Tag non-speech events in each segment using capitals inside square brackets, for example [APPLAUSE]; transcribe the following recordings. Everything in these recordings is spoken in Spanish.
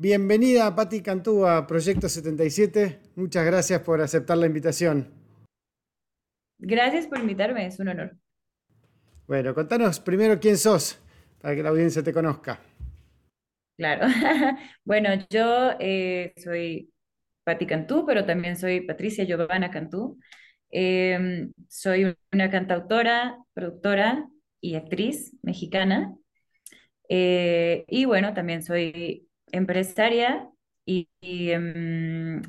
Bienvenida Patti Cantú a Proyecto 77. Muchas gracias por aceptar la invitación. Gracias por invitarme, es un honor. Bueno, contanos primero quién sos, para que la audiencia te conozca. Claro. [LAUGHS] bueno, yo eh, soy Patti Cantú, pero también soy Patricia Giovanna Cantú. Em, soy una cantautora, productora y actriz mexicana. Eh, y bueno, también soy empresaria y, em,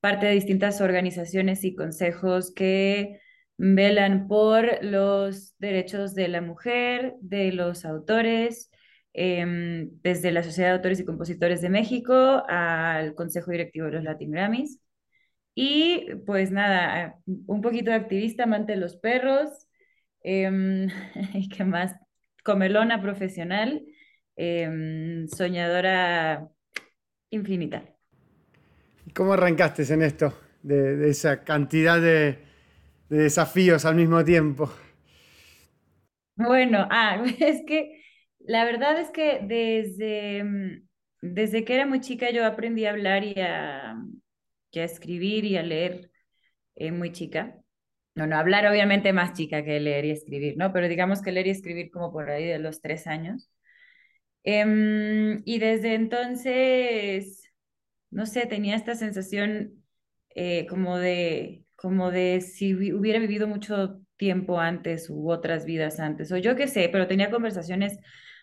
parte de distintas organizaciones y consejos que velan por los derechos de la mujer, de los autores, em, desde la Sociedad de Autores y Compositores de México al Consejo Directivo de los Latin Grammys. Y pues nada, un poquito de activista, amante de los perros, em, [LAUGHS] y qué más, comelona profesional, em, soñadora infinita. ¿Cómo arrancaste en esto, de, esa cantidad de, desafíos al mismo tiempo? Bueno, ah, [LAUGHS] es que la verdad es que desde, desde que era muy chica yo aprendí a hablar y a, a escribir y a leer eh, muy chica. No, no, hablar obviamente más chica que leer y escribir, ¿no? Pero digamos que leer y escribir como por ahí de los tres años. Em, y desde entonces, no sé, tenía esta sensación eh, como de, como de si hubiera vivido mucho tiempo antes u otras vidas antes, o yo qué sé, pero tenía conversaciones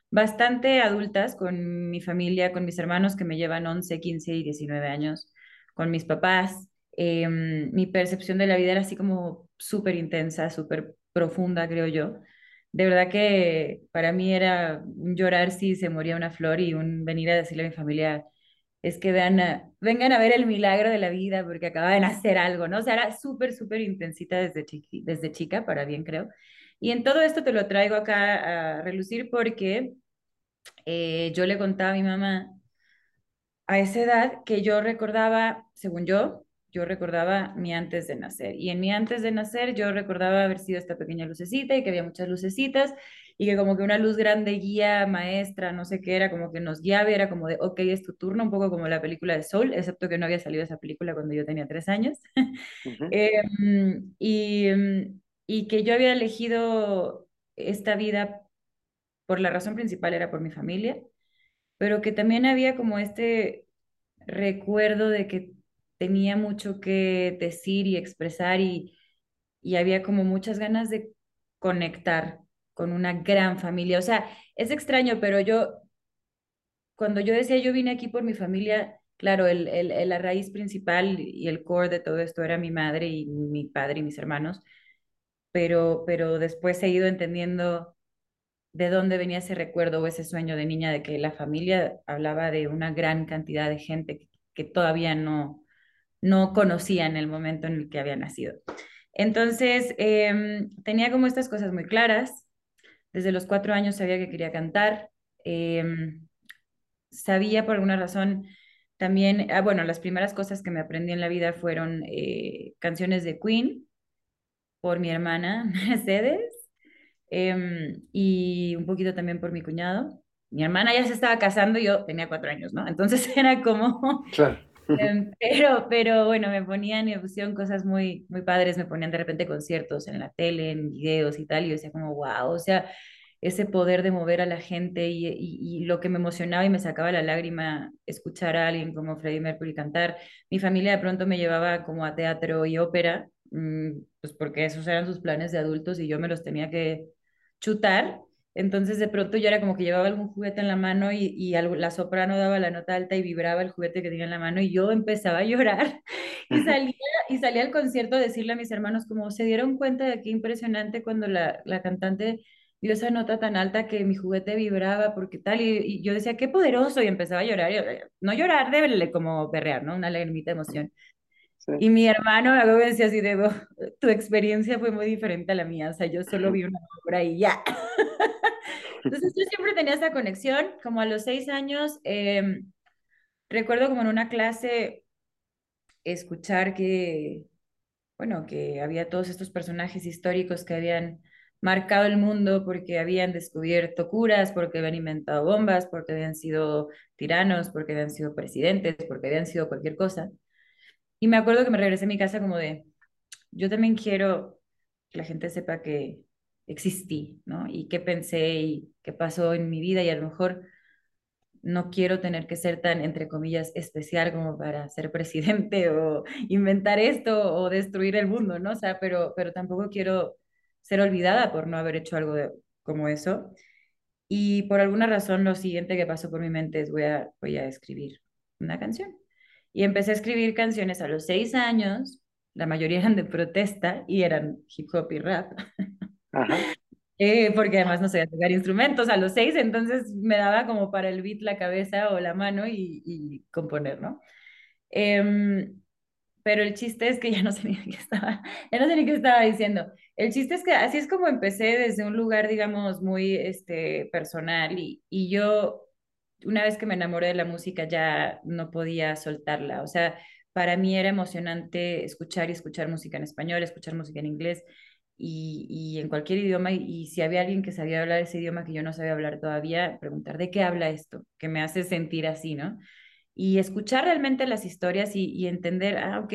bastante adultas con mi familia, con mis hermanos que me llevan 11, 15 y 19 años con mis papás. Em, mi percepción de la vida era así como súper intensa, súper profunda, creo yo. De verdad que para mí era un llorar si se moría una flor y un venir a decirle a mi familia, es que vean vengan a ver el milagro de la vida porque acaba de nacer algo, ¿no? O sea, era súper, súper intensita desde, desde chica, para bien creo. Y en todo esto te lo traigo acá a relucir porque eh, yo le contaba a mi mamá a esa edad que yo recordaba, según yo, yo recordaba mi antes de nacer. Y en mi antes de nacer yo recordaba haber sido esta pequeña lucecita y que había muchas lucecitas y que como que una luz grande guía, maestra, no sé qué era, como que nos guiaba y era como de, ok, es tu turno, un poco como la película de Soul, excepto que no había salido esa película cuando yo tenía tres años. [LAUGHS] Em, y, em, y que yo había elegido esta vida por la razón principal era por mi familia pero que también había como este recuerdo de que tenía mucho que decir y expresar y, y había como muchas ganas de conectar con una gran familia. O sea, es extraño, pero yo, cuando yo decía yo vine aquí por mi familia, claro, el, el, la raíz principal y el core de todo esto era mi madre y mi padre y mis hermanos, pero, pero después he ido entendiendo de dónde venía ese recuerdo o ese sueño de niña de que la familia hablaba de una gran cantidad de gente que, todavía no, no conocía en el momento en el que había nacido. Entonces, em, tenía como estas cosas muy claras. Desde los cuatro años sabía que quería cantar. Em, sabía por alguna razón también, ah, bueno, las primeras cosas que me aprendí en la vida fueron eh, canciones de Queen por mi hermana [LAUGHS] Mercedes Em, y un poquito también por mi cuñado. Mi hermana ya se estaba casando yo tenía cuatro años, ¿no? Entonces [LAUGHS] era como... Claro. [LAUGHS] Pero, pero bueno, me ponían y me pusieron cosas muy, muy padres, me ponían de repente conciertos en la tele, en videos y tal, y yo decía como, wow, o sea, ese poder de mover a la gente y, y, lo que me emocionaba y me sacaba la lágrima escuchar a alguien como Freddie Mercury cantar. Mi familia de pronto me llevaba como a teatro y ópera, mm, pues porque esos eran sus planes de adultos y yo me los tenía que chutar. Entonces de pronto yo era como que llevaba algún juguete en la mano y, y la soprano daba la nota alta y vibraba el juguete que tenía en la mano y yo empezaba a llorar [LAUGHS] y salía, y salía al concierto a decirle a mis hermanos como se dieron cuenta de qué impresionante cuando la, la cantante dio esa nota tan alta que mi juguete vibraba porque tal y, yo decía qué poderoso y empezaba a llorar, no llorar, de como perrear, ¿no? Una lagrimita de emoción. Y mi hermano luego me decía así de, oh, tu experiencia fue muy diferente a la mía, o sea, yo solo vi una obra y ya. [LAUGHS] Entonces yo siempre tenía esa conexión, como a los seis años, em, recuerdo como en una clase escuchar que, bueno, que había todos estos personajes históricos que habían marcado el mundo porque habían descubierto curas, porque habían inventado bombas, porque habían sido tiranos, porque habían sido presidentes, porque habían sido cualquier cosa. Y me acuerdo que me regresé a mi casa como de, yo también quiero que la gente sepa que existí, ¿no? Y qué pensé y qué pasó en mi vida y a lo mejor no quiero tener que ser tan, entre comillas, especial como para ser presidente [LAUGHS] o inventar esto o destruir el mundo, ¿no? O sea, pero, pero tampoco quiero ser olvidada por no haber hecho algo como eso. Y por alguna razón lo siguiente que pasó por mi mente es voy a, voy a escribir una canción. Y empecé a escribir canciones a los seis años, la mayoría eran de protesta y eran hip hop y rap. [LAUGHS] Eh, porque además no sabía tocar instrumentos a los seis, entonces me daba como para el beat la cabeza o la mano y, y componer, ¿no? Em, pero el chiste es que ya no [LAUGHS] sé ni qué estaba, ya no sé ni qué estaba diciendo. El chiste es que así es como empecé desde un lugar, digamos, muy este, personal y, y yo, una vez que me enamoré de la música, ya no podía soltarla. O sea, para mí era emocionante escuchar y escuchar música en español, escuchar música en inglés y, y en cualquier idioma. Y, si había alguien que sabía hablar ese idioma que yo no sabía hablar todavía, preguntar de qué habla esto, que me hace sentir así, ¿no? y escuchar realmente las historias y, entender, ah, ok,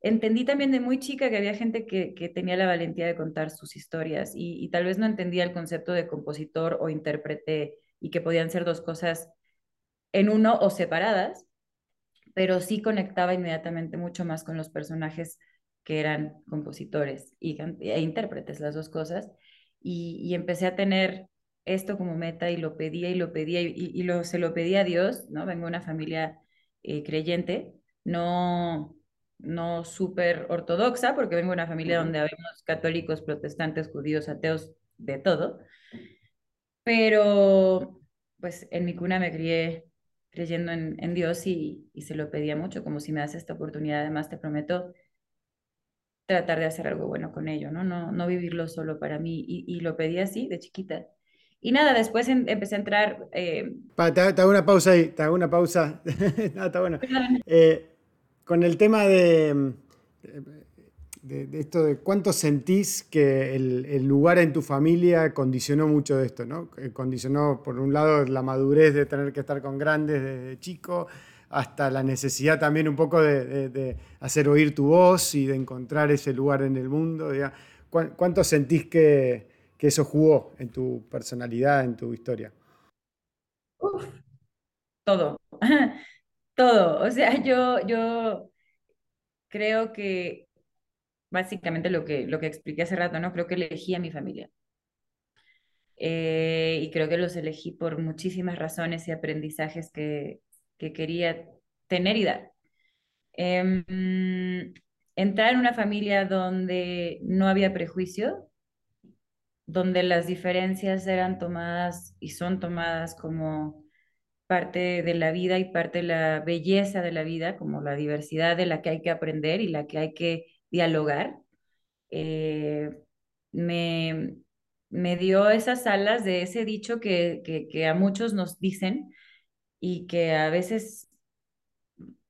entendí también de muy chica que había gente que, tenía la valentía de contar sus historias y, tal vez no entendía el concepto de compositor o intérprete y que podían ser dos cosas en uno o separadas, pero sí conectaba inmediatamente mucho más con los personajes que eran compositores y, e intérpretes, las dos cosas, y, y empecé a tener esto como meta y lo pedía y lo pedía y, lo, se lo pedía a Dios, ¿no? Vengo de una familia eh, creyente, no, no súper ortodoxa, porque vengo de una familia donde habemos católicos, protestantes, judíos, ateos, de todo, pero pues en mi cuna me crié creyendo en, en Dios y, y, se lo pedía mucho, como si me das esta oportunidad, además te prometo tratar de hacer algo bueno con ello, ¿no? No, no vivirlo solo para mí. Y, y lo pedí así, de chiquita. Y nada, después empecé a entrar... Eh... te, hago una pausa ahí, te hago una pausa. [LAUGHS] no, está bueno. Eh, con el tema de, de, esto de cuánto sentís que el, lugar en tu familia condicionó mucho de esto, ¿no? Condicionó, por un lado, la madurez de tener que estar con grandes desde chico, hasta la necesidad también un poco de, hacer oír tu voz y de encontrar ese lugar en el mundo. ¿Cuánto sentís que, que eso jugó en tu personalidad, en tu historia? Uf, todo, [LAUGHS] todo. O sea, yo, yo creo que básicamente lo que, lo que expliqué hace rato, ¿no? Creo que elegí a mi familia. Eh, y creo que los elegí por muchísimas razones y aprendizajes que, que quería tener y dar. Em, entrar en una familia donde no había prejuicio, donde las diferencias eran tomadas y son tomadas como parte de la vida y parte de la belleza de la vida, como la diversidad de la que hay que aprender y la que hay que dialogar, eh, me, me, dio esas alas de ese dicho que, que, a muchos nos dicen y que a veces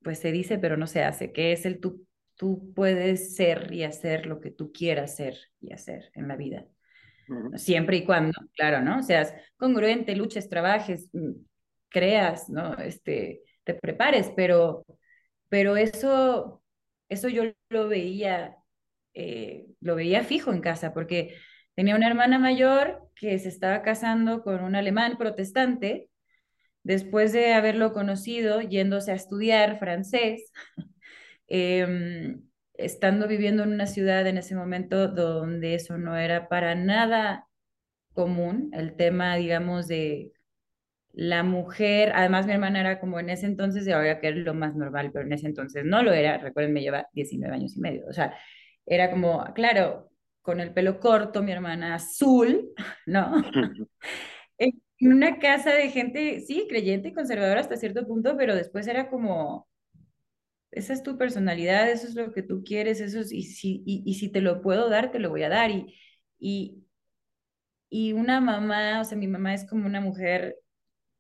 pues se dice pero no se hace, que es el tú, tú puedes ser y hacer lo que tú quieras ser y hacer en la vida. Siempre y cuando, claro, ¿no? Seas congruente, luches, trabajes, mm, creas, ¿no? Este, te prepares, pero, pero eso, eso yo lo veía, eh, lo veía fijo en casa, porque tenía una hermana mayor que se estaba casando con un alemán protestante, después de haberlo conocido, yéndose a estudiar francés. [LAUGHS] eh, estando viviendo en una ciudad en ese momento donde eso no era para nada común, el tema, digamos, de la mujer, además mi hermana era como en ese entonces, y ahora que era lo más normal, pero en ese entonces no lo era, recuerden, me lleva 19 años y medio, o sea, era como, claro, con el pelo corto, mi hermana azul, [LAUGHS] ¿no? En una casa de gente, sí, creyente y conservadora hasta cierto punto, pero después era como, esa es tu personalidad, eso es lo que tú quieres, eso y, si, y, si te lo puedo dar, te lo voy a dar. Y, y, y una mamá, o sea, mi mamá es como una mujer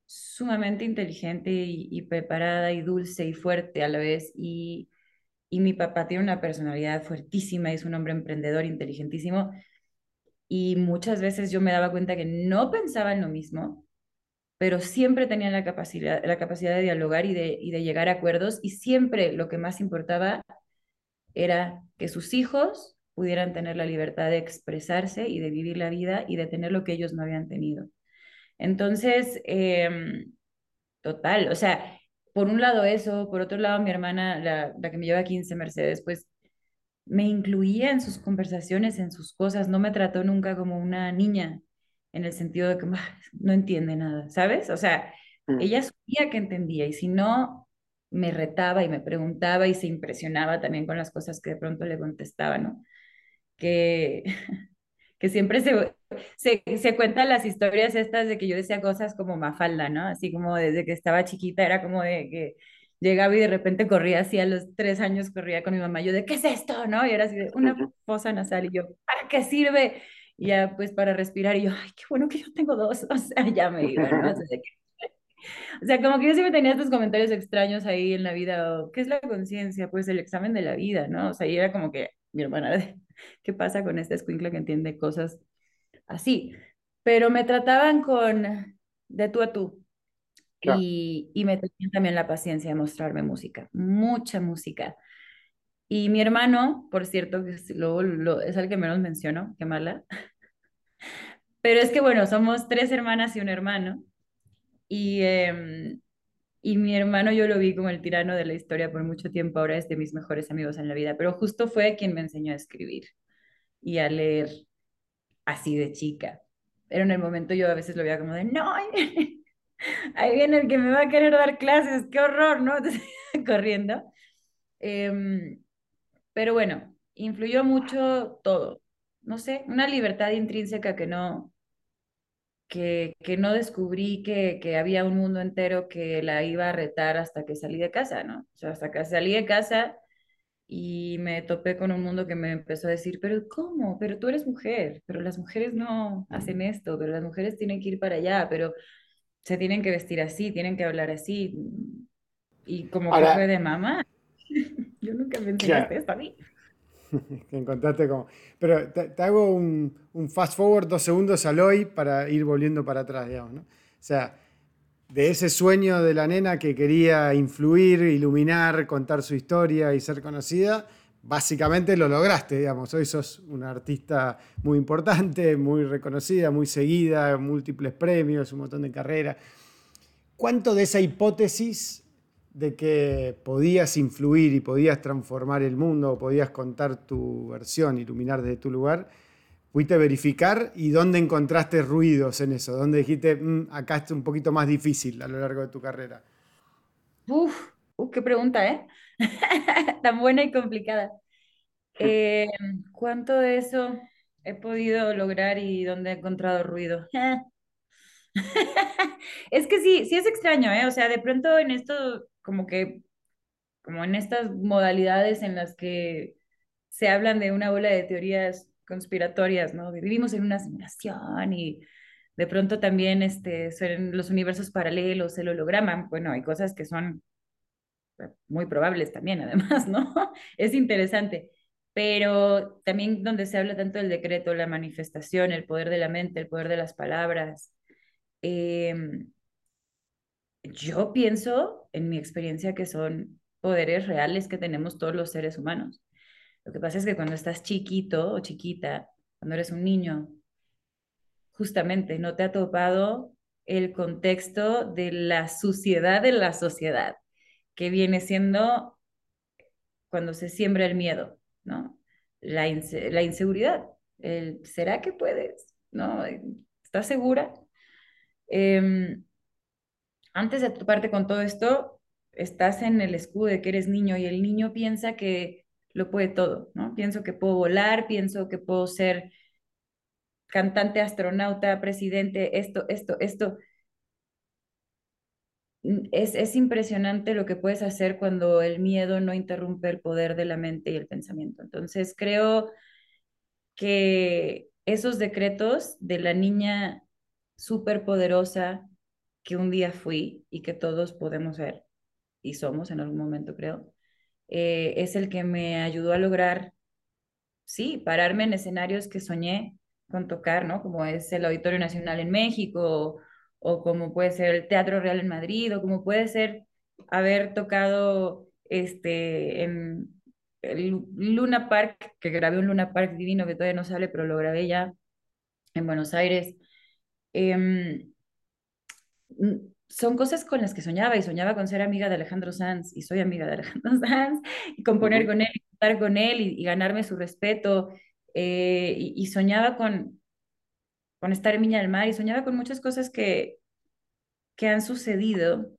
sumamente inteligente y, preparada y dulce y fuerte a la vez. Y, y mi papá tiene una personalidad fuertísima, es un hombre emprendedor, inteligentísimo. Y muchas veces yo me daba cuenta que no pensaba en lo mismo, pero siempre tenía la capacidad, la capacidad de dialogar y de, y de llegar a acuerdos y siempre lo que más importaba era que sus hijos pudieran tener la libertad de expresarse y de vivir la vida y de tener lo que ellos no habían tenido. Entonces, em, total, o sea, por un lado eso, por otro lado mi hermana, la, la que me lleva 15, Mercedes, pues me incluía en sus conversaciones, en sus cosas, no me trató nunca como una niña, en el sentido de que no entiende nada, ¿sabes? O sea, mm. ella sabía que entendía y si no, me retaba y me preguntaba y se impresionaba también con las cosas que de pronto le contestaba, ¿no? Que, [LAUGHS] que siempre se, se, se cuentan las historias estas de que yo decía cosas como Mafalda, ¿no? Así como desde que estaba chiquita era como de que llegaba y de repente corría así a los tres años, corría con mi mamá, yo de, ¿qué es esto? ¿No? Y era así de una fosa nasal y yo, ¿para qué sirve? Y ya pues para respirar y yo, ay, qué bueno que yo tengo dos, [LAUGHS] o sea, ya me iba, ¿no? [LAUGHS] O sea, como que yo siempre tenía estos comentarios extraños ahí en la vida, ¿qué es la conciencia? Pues el examen de la vida, ¿no? O sea, y era como que mi hermana, ¿qué pasa con esta escuincla que entiende cosas así? Pero me trataban con de tú a tú, y, y, me tenían también la paciencia de mostrarme música, mucha música. Y mi hermano, por cierto, que es, lo, es el que menos menciono, qué mala. [LAUGHS] Pero es que bueno, somos tres hermanas y un hermano. Y, em, y mi hermano yo lo vi como el tirano de la historia por mucho tiempo, ahora es de mis mejores amigos en la vida, pero justo fue quien me enseñó a escribir y a leer así de chica. Pero en el momento yo a veces lo veía como de, no, [LAUGHS] ahí viene el que me va a querer dar clases, qué horror, ¿no? [LAUGHS] Corriendo. Em, pero bueno, influyó mucho todo. No sé, una libertad intrínseca que no, que, que no descubrí que, que, había un mundo entero que la iba a retar hasta que salí de casa, ¿no? O sea, hasta que salí de casa y me topé con un mundo que me empezó a decir, pero ¿cómo? Pero tú eres mujer, pero las mujeres no hacen esto, pero las mujeres tienen que ir para allá, pero se tienen que vestir así, tienen que hablar así. Y como que fue de mamá, [LAUGHS] yo nunca me enseñaste esto a mí. [LAUGHS] que encontraste como... Pero te, hago un, un, fast forward dos segundos al hoy para ir volviendo para atrás, digamos, ¿no? O sea, de ese sueño de la nena que quería influir, iluminar, contar su historia y ser conocida, básicamente lo lograste, digamos. Hoy sos una artista muy importante, muy reconocida, muy seguida, múltiples premios, un montón de carreras. ¿Cuánto de esa hipótesis de que podías influir y podías transformar el mundo, o podías contar tu versión, iluminar desde tu lugar, fuiste verificar y dónde encontraste ruidos en eso? ¿Dónde dijiste, mm, acá es un poquito más difícil a lo largo de tu carrera? Uf, qué pregunta, ¿eh? [LAUGHS] Tan buena y complicada. [LAUGHS] Eh, ¿Cuánto de eso he podido lograr y dónde he encontrado ruido? [LAUGHS] es que sí, sí es extraño, ¿eh? O sea, de pronto en esto, como que, como en estas modalidades en las que se hablan de una ola de teorías conspiratorias, ¿no? Vivimos en una simulación y de pronto también este, son los universos paralelos, el holograma, bueno, hay cosas que son muy probables también, además, ¿no? [LAUGHS] Es interesante, pero también donde se habla tanto del decreto, la manifestación, el poder de la mente, el poder de las palabras. Em, yo pienso, en mi experiencia, que son poderes reales que tenemos todos los seres humanos. Lo que pasa es que cuando estás chiquito o chiquita, cuando eres un niño, justamente no te ha topado el contexto de la suciedad de la sociedad que viene siendo cuando se siembra el miedo, ¿no? La, la inseguridad, el ¿será que puedes? ¿No? ¿Estás segura? Em, antes de toparte con todo esto, estás en el escudo de que eres niño y el niño piensa que lo puede todo, ¿no? Pienso que puedo volar, pienso que puedo ser cantante, astronauta, presidente, esto, esto, esto es, impresionante lo que puedes hacer cuando el miedo no interrumpe el poder de la mente y el pensamiento. Entonces, creo que esos decretos de la niña súper poderosa que un día fui y que todos podemos ser y somos en algún momento, creo, eh, es el que me ayudó a lograr, sí, pararme en escenarios que soñé con tocar, ¿no? Como es el Auditorio Nacional en México, o, como puede ser el Teatro Real en Madrid, o como puede ser haber tocado este, en el Luna Park, que grabé un Luna Park divino que todavía no sale, pero lo grabé ya en Buenos Aires. Em, son cosas con las que soñaba y soñaba con ser amiga de Alejandro Sanz y soy amiga de Alejandro [LAUGHS] Sanz y componer con él y estar con él y, ganarme su respeto eh, y, soñaba con, con estar en Viña del Mar y soñaba con muchas cosas que, que han sucedido,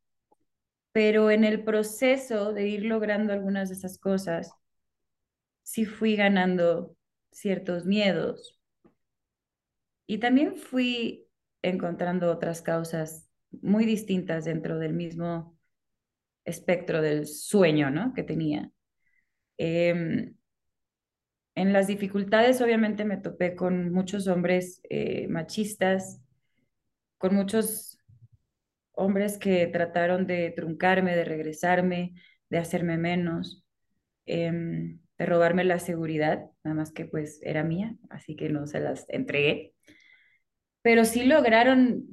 pero en el proceso de ir logrando algunas de esas cosas, sí fui ganando ciertos miedos y también fui encontrando otras causas muy distintas dentro del mismo espectro del sueño, ¿no? Que tenía. Em, en las dificultades, obviamente, me topé con muchos hombres eh, machistas, con muchos hombres que trataron de truncarme, de regresarme, de hacerme menos, em, de robarme la seguridad, nada más que pues era mía, así que no se las entregué. Pero sí lograron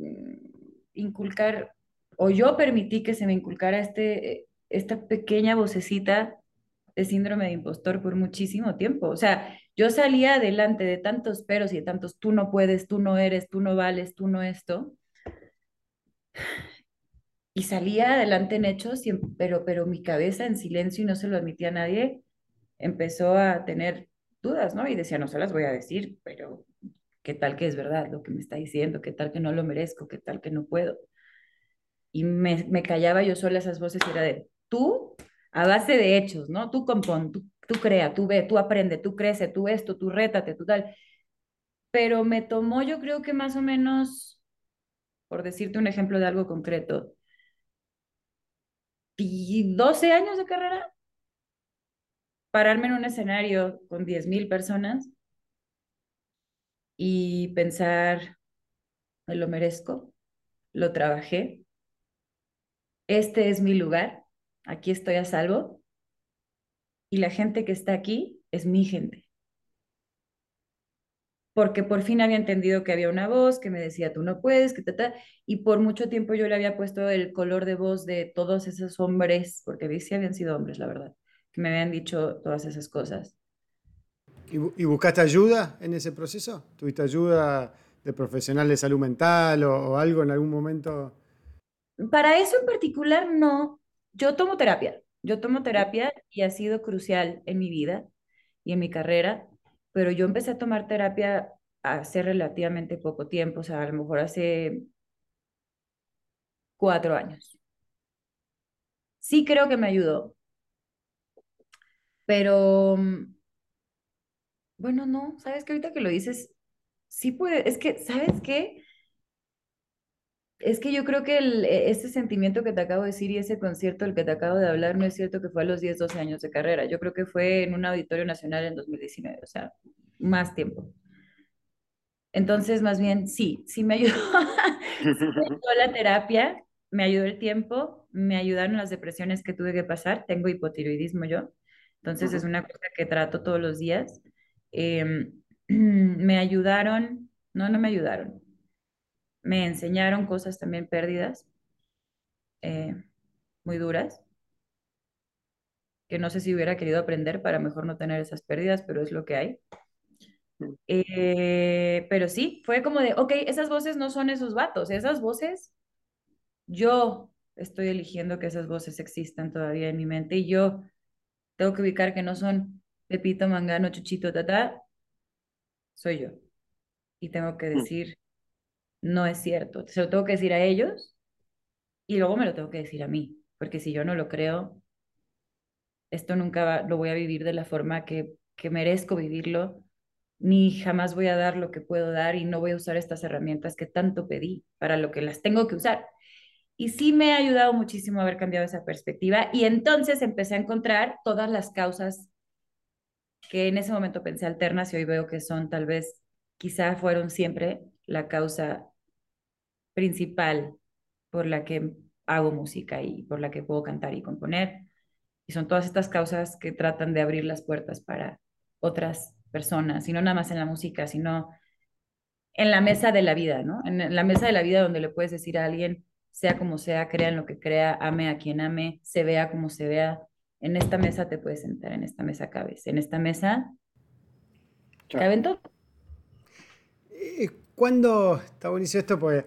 inculcar, o yo permití que se me inculcara este, esta pequeña vocecita de síndrome de impostor por muchísimo tiempo. O sea, yo salía adelante de tantos peros y de tantos tú no puedes, tú no eres, tú no vales, tú no esto. Y salía adelante en hechos, pero, pero mi cabeza en silencio y no se lo admitía a nadie, empezó a tener dudas, ¿no? Y decía, no se las voy a decir, pero qué tal que es verdad lo que me está diciendo, qué tal que no lo merezco, qué tal que no puedo. Y me, me callaba yo sola esas voces era de, tú, a base de hechos, ¿no? Tú compón, tú, tú crea, tú ve, tú aprende, tú crece, tú esto, tú rétate, tú tal. Pero me tomó yo creo que más o menos, por decirte un ejemplo de algo concreto, 12 años de carrera, pararme en un escenario con 10.000 personas y pensar, me lo merezco, lo trabajé, este es mi lugar, aquí estoy a salvo y la gente que está aquí es mi gente. Porque por fin había entendido que había una voz que me decía, tú no puedes, que ta, y por mucho tiempo yo le había puesto el color de voz de todos esos hombres, porque sí habían sido hombres, la verdad, que me habían dicho todas esas cosas. ¿Y, buscaste ayuda en ese proceso? ¿Tuviste ayuda de profesional de salud mental o, algo en algún momento? Para eso en particular no. Yo tomo terapia. Yo tomo terapia y ha sido crucial en mi vida y en mi carrera, pero yo empecé a tomar terapia hace relativamente poco tiempo, o sea, a lo mejor hace cuatro años. Sí creo que me ayudó, pero mm, bueno, no, sabes que ahorita que lo dices, sí puede, es que, ¿sabes qué? Es que yo creo que el, e, ese sentimiento que te acabo de decir y ese concierto del que te acabo de hablar, no es cierto que fue a los 10, 12 años de carrera. Yo creo que fue en un auditorio nacional en 2019, o sea, más tiempo. Entonces, más bien, sí, sí me ayudó, [LAUGHS] sí me [LAUGHS] ayudó la terapia, me ayudó el tiempo, me ayudaron las depresiones que tuve que pasar. Tengo hipotiroidismo yo, entonces es una cosa que trato todos los días. Em, [CLEARS THROAT] me ayudaron, no, no me ayudaron, me enseñaron cosas también pérdidas, eh, muy duras, que no sé si hubiera querido aprender para mejor no tener esas pérdidas, pero es lo que hay. Eh, pero sí, fue como de, ok, esas voces no son esos vatos, esas voces, yo estoy eligiendo que esas voces existan todavía en mi mente y yo tengo que ubicar que no son Pepito, Mangano, Chuchito, Tata, soy yo. Y tengo que mm. decir, no es cierto. Se lo tengo que decir a ellos y luego me lo tengo que decir a mí, porque si yo no lo creo, esto nunca lo voy a vivir de la forma que, que merezco vivirlo, ni jamás voy a dar lo que puedo dar y no voy a usar estas herramientas que tanto pedí para lo que las tengo que usar. Y sí me ha ayudado muchísimo haber cambiado esa perspectiva y entonces empecé a encontrar todas las causas que en ese momento pensé alternas y hoy veo que son tal vez, quizá fueron siempre la causa principal por la que hago música y por la que puedo cantar y componer. Y son todas estas causas que tratan de abrir las puertas para otras personas, y no nada más en la música, sino en la mesa de la vida, ¿no? En la mesa de la vida donde le puedes decir a alguien, sea como sea, crea en lo que crea, ame a quien ame, se vea como se vea. En esta mesa te puedes sentar, en esta mesa cabes, en esta mesa caben todo. ¿Cuándo está buenísimo esto? Pues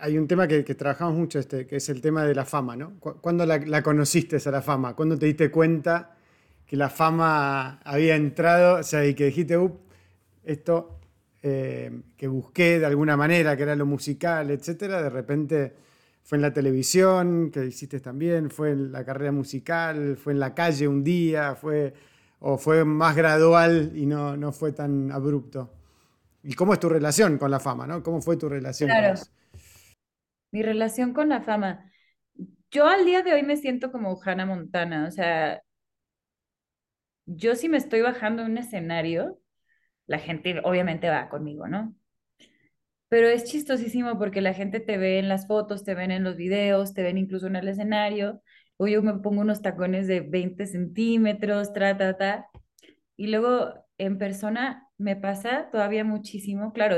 hay un tema que, trabajamos mucho, este, que es el tema de la fama, ¿no? ¿Cuándo la, conociste a la fama? ¿Cuándo te diste cuenta que la fama había entrado? O sea, y que dijiste, esto eh, que busqué de alguna manera, que era lo musical, etcétera, de repente fue en la televisión, que hiciste también, fue en la carrera musical, fue en la calle un día, fue, o fue más gradual y no, no fue tan abrupto. ¿Y cómo es tu relación con la fama, no? ¿Cómo fue tu relación con eso? Mi relación con la fama. Yo al día de hoy me siento como Hannah Montana, o sea, yo si me estoy bajando un escenario, la gente obviamente va conmigo, ¿no? Pero es chistosísimo porque la gente te ve en las fotos, te ven en los videos, te ven incluso en el escenario, o yo me pongo unos tacones de 20 centímetros, tra, ta, ta, y luego en persona me pasa todavía muchísimo, claro,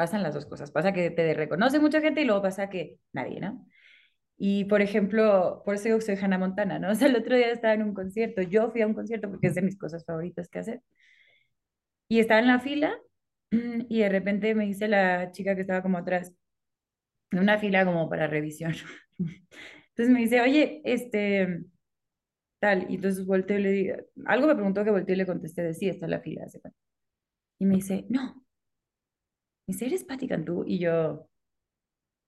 pasan las dos cosas. Pasa que te reconoce mucha gente y luego pasa que nadie, ¿no? Y por ejemplo, por eso yo soy Hannah Montana, ¿no? [LAUGHS] O sea, el otro día estaba en un concierto, yo fui a un concierto porque es de mis cosas favoritas que hacer. Y estaba en la fila [CLEARS THROAT] y de repente me dice la chica que estaba como atrás, en una fila como para revisión. [LAUGHS] Entonces me dice, oye, este, tal, y entonces volteo y le digo, algo me preguntó que volteé y le contesté de sí, está en la fila. Y me dice, no, me dice, ¿eres Patti Cantú? Y yo,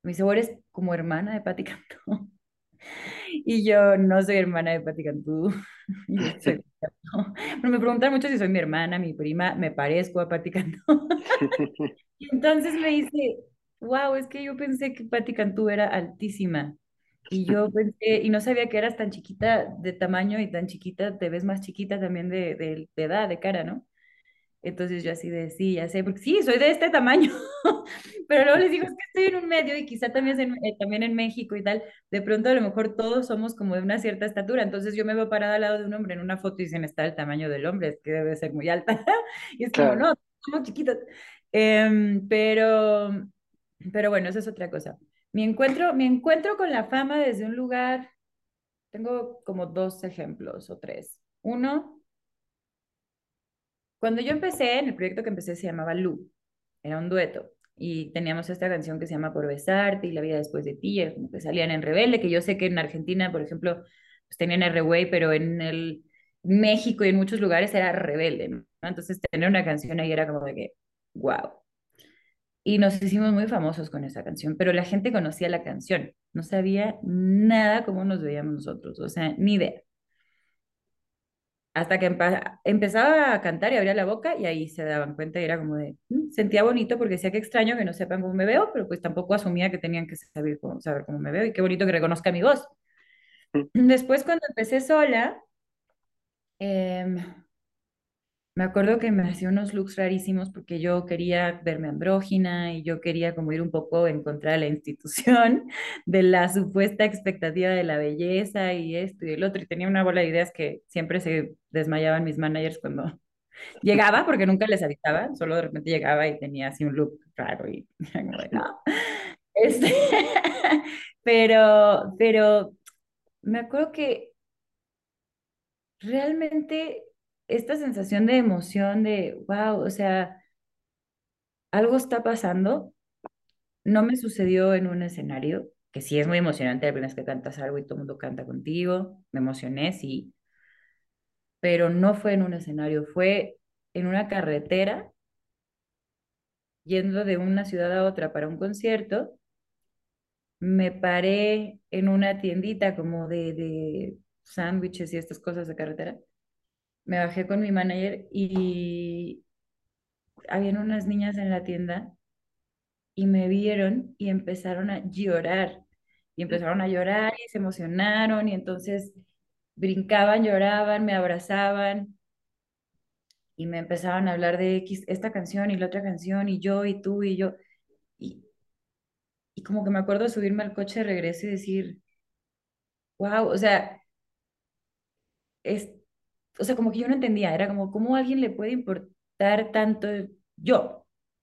me dice, ¿eres como hermana de Patti Cantú? [LAUGHS] Y yo no soy hermana de Patti Cantú. [LAUGHS] [LAUGHS] me preguntan mucho si soy mi hermana, mi prima, me parezco a Patti Cantú. y entonces me dice, wow, es que yo pensé que Patti Cantú era altísima. Y yo pensé, y no sabía que eras tan chiquita de tamaño y tan chiquita, te ves más chiquita también de, de, de edad, de cara, ¿no? Entonces yo así de, sí, ya sé, porque sí, soy de este tamaño, [LAUGHS] pero luego les digo, es que estoy en un medio y quizá también, en, eh, también en México y tal, de pronto a lo mejor todos somos como de una cierta estatura, entonces yo me veo parada al lado de un hombre en una foto y dicen, está el tamaño del hombre, es que debe ser muy alta, [LAUGHS] y es como, no, somos chiquitos, em, pero, pero bueno, eso es otra cosa. Mi encuentro, mi encuentro con la fama desde un lugar, tengo como dos ejemplos o tres. Uno, cuando yo empecé, en el proyecto que empecé se llamaba Lu, era un dueto, y teníamos esta canción que se llama Por Besarte y La Vida Después de Ti, como que salían en Rebelde, que yo sé que en Argentina, por ejemplo, pues tenían R-Way, pero en el México y en muchos lugares era Rebelde, ¿no? Entonces tener una canción ahí era como de que, wow. Y nos hicimos muy famosos con esa canción, pero la gente conocía la canción, no sabía nada cómo nos veíamos nosotros, o sea, ni idea hasta que empezaba a cantar y abría la boca y ahí se daban cuenta y era como de, mm, sentía bonito porque decía que extraño que no sepan cómo me veo, pero pues tampoco asumía que tenían que saber cómo, saber cómo me veo y qué bonito que reconozca mi voz. Mm. Después cuando empecé sola, eh, me acuerdo que me hacía unos looks rarísimos porque yo quería verme andrógina y yo quería como ir un poco en contra de la institución, [LAUGHS] de la supuesta expectativa de la belleza y esto y el otro. Y tenía una bola de ideas que siempre se desmayaban mis managers cuando [LAUGHS] llegaba, porque nunca les avisaba, solo de repente llegaba y tenía así un look raro y [LAUGHS] no. Este, pero, pero me acuerdo que realmente esta sensación de emoción de, wow, o sea, algo está pasando. No me sucedió en un escenario, que sí es muy emocionante la primera que cantas algo y todo el mundo canta contigo. Me emocioné, sí. Pero no fue en un escenario, fue en una carretera, yendo de una ciudad a otra para un concierto. Me paré en una tiendita como de, de sándwiches y estas cosas de carretera me bajé con mi manager y habían unas niñas en la tienda y me vieron y empezaron a llorar. Y empezaron a llorar y se emocionaron y entonces brincaban, lloraban, me abrazaban y me empezaban a hablar de X, esta canción y la otra canción y yo y tú y yo. Y, y como que me acuerdo de subirme al coche de regreso y decir, wow, o sea, es, o sea, como que yo no entendía, era como, ¿cómo a alguien le puede importar tanto yo?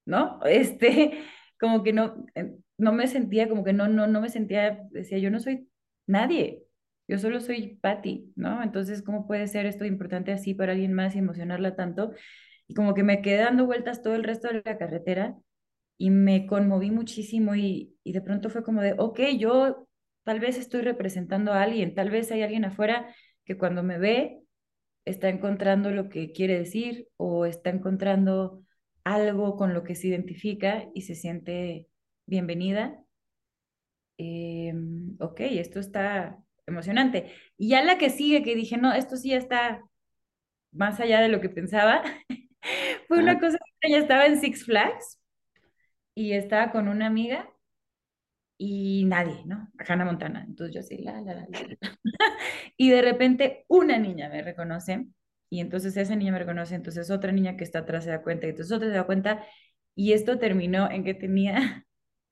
¿no? [LAUGHS] Este, como que no, eh, no me sentía, como que no, no, no me sentía, decía, yo no soy nadie, yo solo soy Patty, ¿no? Entonces, ¿cómo puede ser esto importante así para alguien más y emocionarla tanto? Y como que me quedé dando vueltas todo el resto de la carretera y me conmoví muchísimo y, y de pronto fue como de, ok, yo tal vez estoy representando a alguien, tal vez hay alguien afuera que cuando me ve está encontrando lo que quiere decir o está encontrando algo con lo que se identifica y se siente bienvenida. Eh, ok, esto está emocionante. Y ya la que sigue, que dije, no, esto sí está más allá de lo que pensaba, [LAUGHS] fue una cosa que ya estaba en Six Flags y estaba con una amiga y nadie, ¿no? Hannah Montana. Entonces yo así, la, la, la, [LAUGHS] y de repente una niña me reconoce y entonces esa niña me reconoce, entonces otra niña que está atrás se da cuenta y entonces otra se da cuenta y esto terminó en que tenía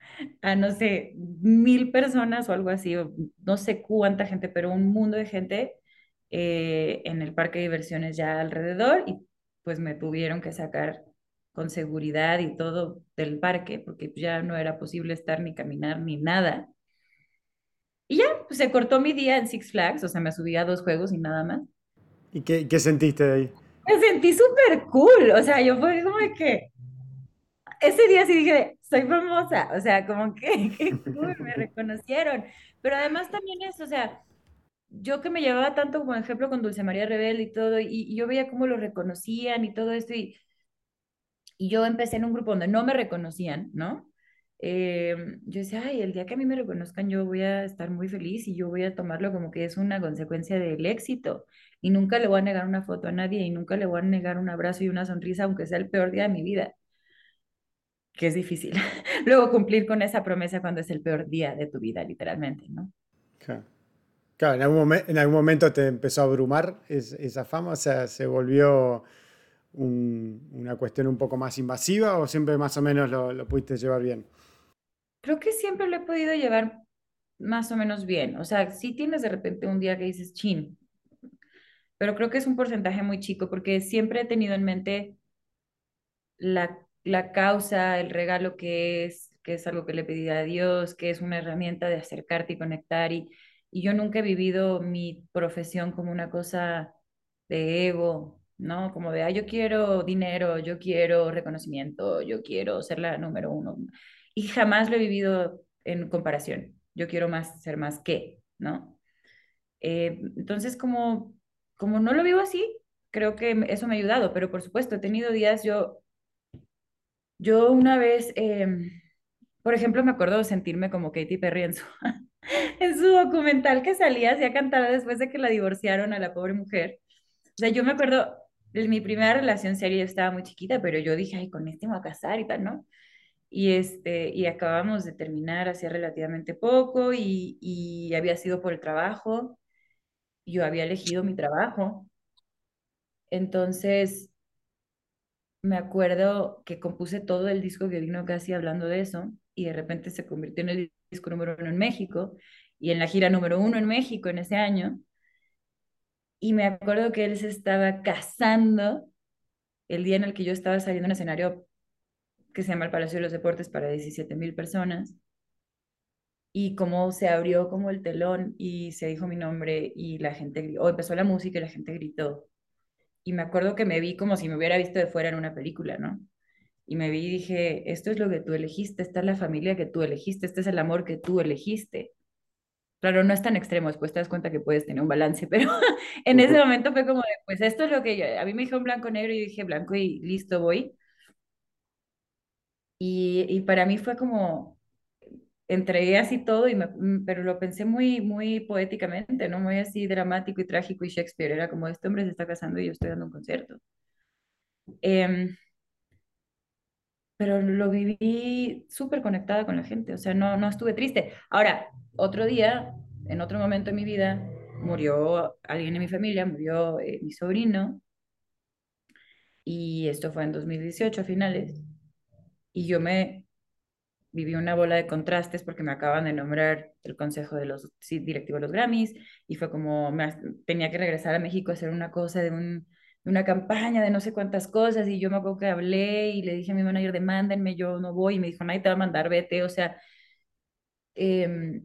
[LAUGHS] a no sé, mil personas o algo así, no sé cuánta gente, pero un mundo de gente eh, en el parque de diversiones ya alrededor y pues me tuvieron que sacar con seguridad y todo del parque, porque ya no era posible estar ni caminar ni nada. Y ya, pues se cortó mi día en Six Flags, o sea, me subí a dos juegos y nada más. ¿Y qué, qué sentiste de ahí? Me sentí súper cool, o sea, yo fue como que, ese día sí dije, soy famosa, o sea, como [LAUGHS] que, qué cool, me reconocieron. Pero además también es, o sea, yo que me llevaba tanto como ejemplo con Dulce María Rebelde y todo, y, y yo veía cómo lo reconocían y todo esto, y y yo empecé en un grupo donde no me reconocían, ¿no? Eh, yo decía, ay, el día que a mí me reconozcan yo voy a estar muy feliz y yo voy a tomarlo como que es una consecuencia del éxito y nunca le voy a negar una foto a nadie y nunca le voy a negar un abrazo y una sonrisa aunque sea el peor día de mi vida, que es difícil. [LAUGHS] Luego cumplir con esa promesa cuando es el peor día de tu vida, literalmente, ¿no? Claro, claro en, algún en, algún momento te empezó a abrumar esa fama, o sea, se volvió una cuestión un poco más invasiva o siempre más o menos lo, lo, pudiste llevar bien? Creo que siempre lo he podido llevar más o menos bien. O sea, sí tienes de repente un día que dices chin, pero creo que es un porcentaje muy chico porque siempre he tenido en mente la, la causa, el regalo que es, que es algo que le pedí a Dios, que es una herramienta de acercarte y conectar. Y, y yo nunca he vivido mi profesión como una cosa de ego, ¿no? Como de, ah, yo quiero dinero, yo quiero reconocimiento, yo quiero ser la número uno. Y jamás lo he vivido en comparación. Yo quiero más ser más que, ¿no? Eh, entonces, como, como no lo vivo así, creo que eso me ha ayudado, pero por supuesto, he tenido días, yo, yo una vez, em, por ejemplo, me acuerdo sentirme como Katy Perry en su, [LAUGHS] en su documental que salía, hacía cantar después de que la divorciaron a la pobre mujer. O sea, yo me acuerdo, mi primera relación seria yo estaba muy chiquita, pero yo dije, ay, con este me voy a casar y tal, ¿no? Y, este, y acabamos de terminar hace relativamente poco y había sido por el trabajo, yo había elegido mi trabajo. Entonces, me acuerdo que compuse todo el disco que vino casi hablando de eso y de repente se convirtió en el disco número uno en México y en la gira número uno en México en ese año y me acuerdo que él se estaba casando el día en el que yo estaba saliendo en un escenario que se llama el Palacio de los Deportes para 17 mil personas. Y cómo se abrió como el telón y se dijo mi nombre y la gente, o empezó la música y la gente gritó. Y me acuerdo que me vi como si me hubiera visto de fuera en una película, ¿no? Y me vi y dije, esto es lo que tú elegiste, esta es la familia que tú elegiste, este es el amor que tú elegiste. Claro, no es tan extremo, después te das cuenta que puedes tener un balance, [LAUGHS] pero en ese momento fue como de, pues esto es lo que yo, a mí me dijeron blanco-negro y yo dije blanco y listo, voy. Y, y para mí fue como, entregué así todo, y me, mm, pero lo pensé muy, muy poéticamente, ¿no? Muy así dramático y trágico y Shakespeare, era como, este hombre se está casando y yo estoy dando un concierto. Eh, pero lo viví súper conectada con la gente, o sea, no, no estuve triste. Ahora, otro día, en otro momento de mi vida, murió alguien en mi familia, murió eh, mi sobrino, y esto fue en 2018 a finales, y yo me viví una bola de contrastes porque me acaban de nombrar el consejo de los sí, directivos de los Grammys, y fue como, me, tenía que regresar a México a hacer una cosa de un una campaña de no sé cuántas cosas. Y yo me acuerdo que hablé y le dije a mi manager, demándenme, yo no voy y me dijo, nadie te va a mandar, vete, o sea, em,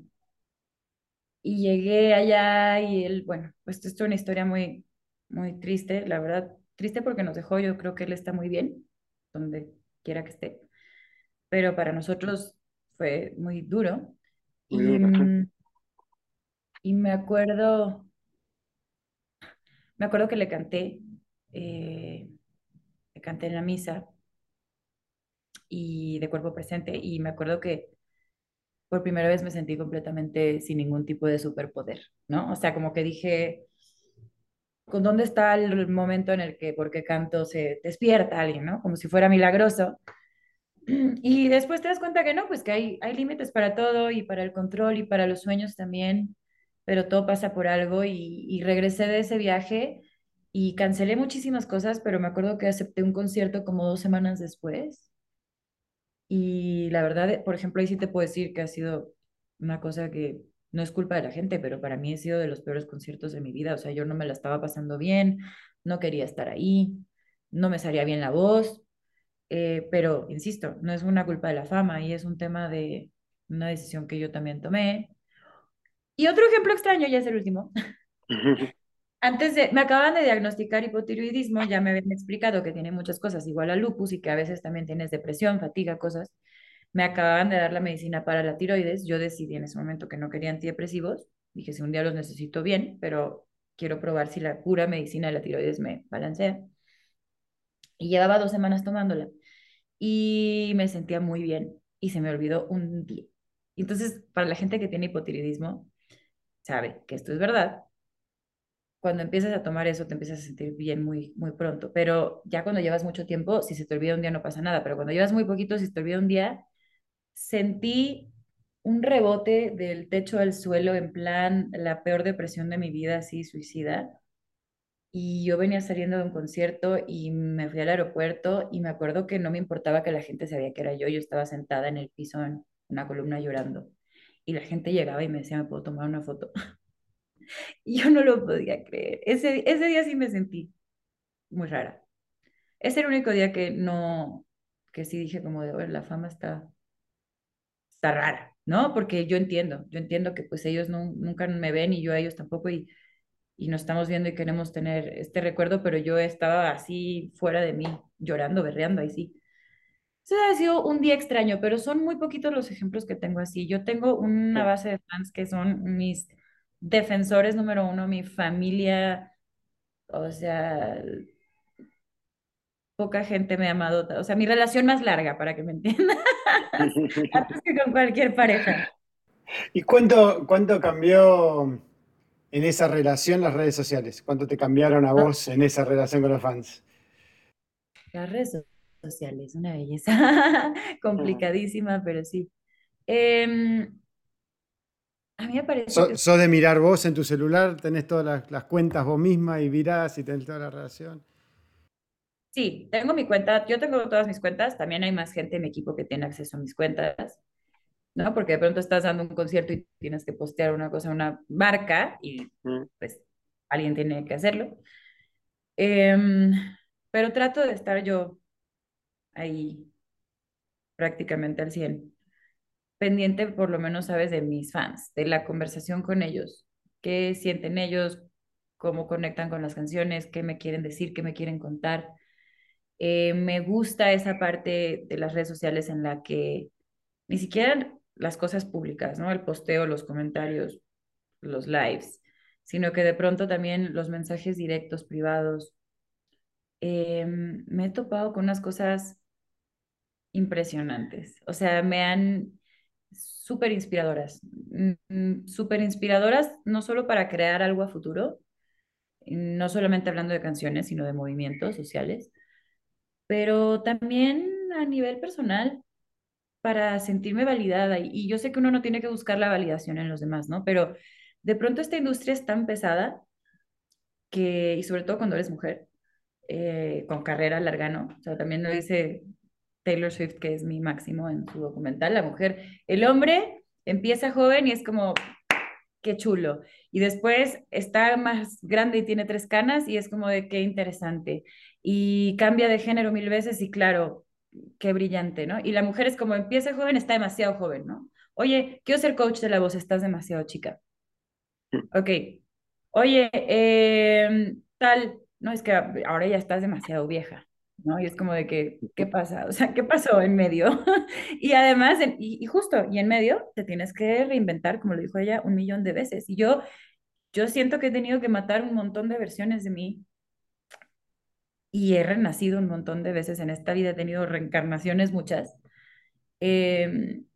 y llegué allá y él, bueno, pues esto es una historia muy, muy triste, la verdad, triste porque nos dejó, yo creo que él está muy bien, donde quiera que esté, pero para nosotros fue muy duro. y, mm, y me acuerdo, me acuerdo que le canté, eh, le canté en la misa y de cuerpo presente y me acuerdo que por primera vez me sentí completamente sin ningún tipo de superpoder, ¿no? O sea, como que dije, ¿con dónde está el momento en el que porque canto se despierta alguien, ¿no? Como si fuera milagroso. [CLEARS THROAT] Y después te das cuenta que no, pues que hay, hay límites para todo y para el control y para los sueños también, pero todo pasa por algo y, y regresé de ese viaje y cancelé muchísimas cosas, pero me acuerdo que acepté un concierto como dos semanas después y la verdad, por ejemplo, ahí sí te puedo decir que ha sido una cosa que no es culpa de la gente, pero para mí ha sido de los peores conciertos de mi vida. O sea, yo no me la estaba pasando bien, no quería estar ahí, no me salía bien la voz, eh, pero insisto, no es una culpa de la fama y es un tema de una decisión que yo también tomé. Y otro ejemplo extraño, ya es el último. Antes de, me acaban de diagnosticar hipotiroidismo, ya me habían explicado que tiene muchas cosas igual a lupus y que a veces también tienes depresión, fatiga, cosas. Me acababan de dar la medicina para la tiroides. Yo decidí en ese momento que no quería antidepresivos. Dije, si un día los necesito bien, pero quiero probar si la pura medicina de la tiroides me balancea. Y llevaba dos semanas tomándola y me sentía muy bien y se me olvidó un día. Entonces, para la gente que tiene hipotiroidismo, sabe que esto es verdad, cuando empiezas a tomar eso te empiezas a sentir bien muy, muy pronto. Pero ya cuando llevas mucho tiempo, si se te olvida un día no pasa nada, pero cuando llevas muy poquito, si se te olvida un día, sentí un rebote del techo al suelo en plan la peor depresión de mi vida, así suicida. Y yo venía saliendo de un concierto y me fui al aeropuerto y me acuerdo que no me importaba que la gente sabía que era yo, yo estaba sentada en el piso en una columna llorando y la gente llegaba y me decía, ¿me puedo tomar una foto? [LAUGHS] [LAUGHS] Yo no lo podía creer. Ese, ese día sí me sentí muy rara. Es el único día que no, que sí dije como de, la fama está, está rara, ¿no? Porque yo entiendo, yo entiendo que pues ellos no, nunca me ven y yo a ellos tampoco y, y nos estamos viendo y queremos tener este recuerdo, pero yo estaba así fuera de mí, llorando, berreando ahí sí. Eso ha sido un día extraño, pero son muy poquitos los ejemplos que tengo así. Yo tengo una base de fans que son mis defensores número uno, mi familia, o sea, poca gente me ha amado, o sea, mi relación más larga, para que me entiendan, [LAUGHS] antes que con cualquier pareja. ¿Y cuánto, cuánto cambió en esa relación las redes sociales? ¿Cuánto te cambiaron a ah. vos en esa relación con los fans? Las redes sociales, una belleza [LAUGHS] complicadísima, pero sí. Eh, a mí me parece. ¿Sos de mirar vos en tu celular? ¿Tenés todas las, cuentas vos misma y virás y tenés toda la relación? Sí, tengo mi cuenta, yo tengo todas mis cuentas, también hay más gente en mi equipo que tiene acceso a mis cuentas, ¿no? Porque de pronto estás dando un concierto y tienes que postear una cosa, una marca, y mm. pues alguien tiene que hacerlo. Em, pero trato de estar yo ahí prácticamente al 100 pendiente, por lo menos, sabes, de mis fans, de la conversación con ellos, qué sienten ellos, cómo conectan con las canciones, qué me quieren decir, qué me quieren contar. Eh, me gusta esa parte de las redes sociales en la que ni siquiera las cosas públicas, ¿no? El posteo, los comentarios, los lives, sino que de pronto también los mensajes directos, privados. Eh, me he topado con unas cosas impresionantes. O sea, me han súper inspiradoras, mm, súper inspiradoras no solo para crear algo a futuro, no solamente hablando de canciones, sino de movimientos sociales, pero también a nivel personal para sentirme validada. Y yo sé que uno no tiene que buscar la validación en los demás, ¿no? Pero de pronto esta industria es tan pesada que, y sobre todo cuando eres mujer, eh, con carrera larga, ¿no? O sea, también lo dice Taylor Swift, que es mi máximo en su documental, la mujer, el hombre empieza joven y es como qué chulo. Y después está más grande y tiene tres canas y es como de qué interesante. Y cambia de género mil veces y claro, qué brillante, ¿no? Y la mujer es como empieza joven, está demasiado joven, ¿no? Oye, quiero ser coach de la voz, estás demasiado chica. Mm. Ok. Oye, em, tal, no, es que ahora ya estás demasiado vieja. ¿No? Y es como de que, ¿qué pasa? O sea, ¿qué pasó en medio? [LAUGHS] y además, y, justo, y en medio te tienes que reinventar, como lo dijo ella, un millón de veces. Y yo, yo siento que he tenido que matar un montón de versiones de mí y he renacido un montón de veces en esta vida, he tenido reencarnaciones muchas. Em,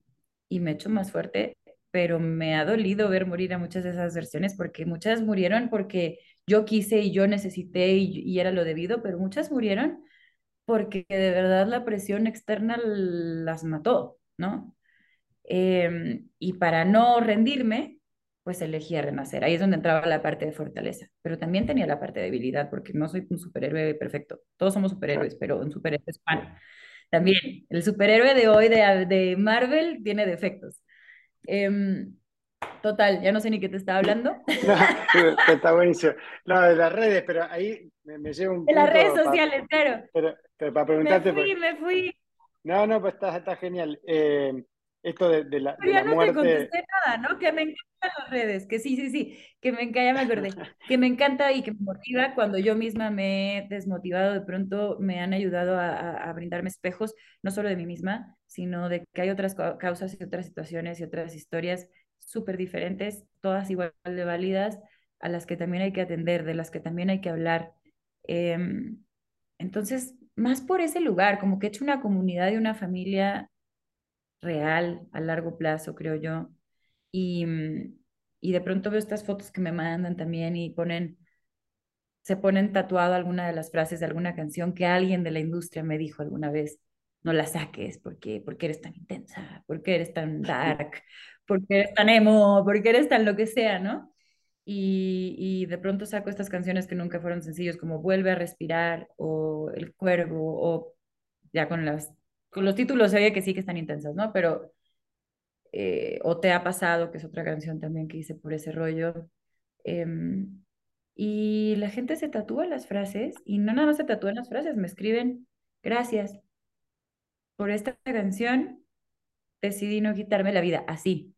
y me he hecho más fuerte, pero me ha dolido ver morir a muchas de esas versiones porque muchas murieron porque yo quise y yo necesité y, y era lo debido, pero muchas murieron porque de verdad la presión externa las mató, ¿no? Em, y para no rendirme, pues elegí a renacer. Ahí es donde entraba la parte de fortaleza, pero también tenía la parte de debilidad, porque no soy un superhéroe perfecto. Todos somos superhéroes, pero un superhéroe es fan. También, el superhéroe de hoy de, de Marvel tiene defectos. Em, total, ya no sé ni qué te estaba hablando. [LAUGHS] está buenísimo. No, de las redes, pero ahí me, llevo un De las redes sociales, claro. Pero, para preguntarte. Me fui, me fui. No, no, pues está, está genial. Eh, esto de, de la, de ya no te contesté nada, ¿no? Que me encantan las redes, que sí, sí, sí, que me encanta, ya me acordé, que me encanta y que me motiva cuando yo misma me he desmotivado, de pronto me han ayudado a, a, brindarme espejos, no solo de mí misma, sino de que hay otras causas y otras situaciones y otras historias súper diferentes, todas igual de válidas, a las que también hay que atender, de las que también hay que hablar. Eh, entonces, más por ese lugar, como que he hecho una comunidad y una familia real a largo plazo, creo yo. Y, mm, y de pronto veo estas fotos que me mandan también y ponen, se ponen tatuado alguna de las frases de alguna canción que alguien de la industria me dijo alguna vez, no la saques porque, porque eres tan intensa, porque eres tan [LAUGHS] dark, porque eres tan emo, porque eres tan lo que sea, ¿no? Y, de pronto saco estas canciones que nunca fueron sencillos, como Vuelve a respirar o El Cuervo, o ya con, las, con los títulos se que sí que están intensas, ¿no? Pero, eh, o Te ha pasado, que es otra canción también que hice por ese rollo. Em, y la gente se tatúa las frases, y no nada más se tatúan las frases, me escriben, gracias por esta canción, decidí no quitarme la vida, así,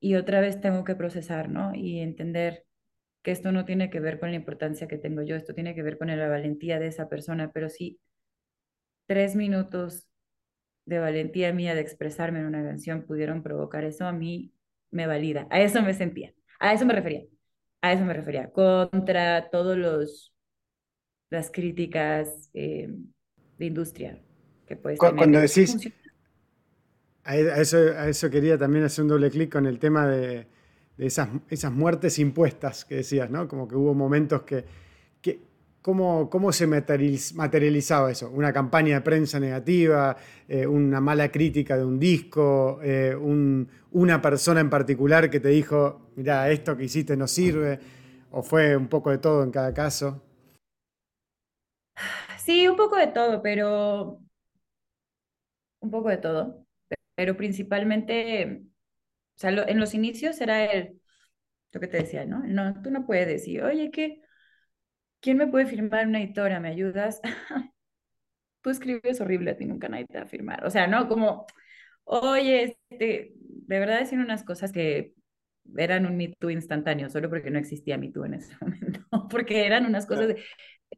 y otra vez tengo que procesar, ¿no? Y entender que esto no tiene que ver con la importancia que tengo yo, esto tiene que ver con la valentía de esa persona, pero sí tres minutos de valentía mía de expresarme en una canción pudieron provocar eso, a mí me valida, a eso me sentía, a eso me refería, a eso me refería, contra todos los las críticas eh, de industria que puedes Cuando decís a eso, a eso quería también hacer un doble clic con el tema de, esas, muertes impuestas que decías, ¿no? Como que hubo momentos que... ¿cómo, ¿Cómo se materializaba eso? ¿Una campaña de prensa negativa? Eh, ¿Una mala crítica de un disco? Eh, ¿Una persona en particular que te dijo, mira, esto que hiciste no sirve? ¿O fue un poco de todo en cada caso? Sí, un poco de todo, pero un poco de todo pero principalmente, o sea, en los inicios era el, lo que te decía, ¿no? No, tú no puedes decir, oye, ¿qué? ¿Quién me puede firmar una editora? ¿Me ayudas? [LAUGHS] tú escribes horrible, a ti nunca nadie te va a firmar. O sea, ¿no? Como, oye, este, de verdad decir unas cosas que eran un Me Too instantáneo, solo porque no existía Me Too en ese [LAUGHS] momento, porque eran unas cosas de,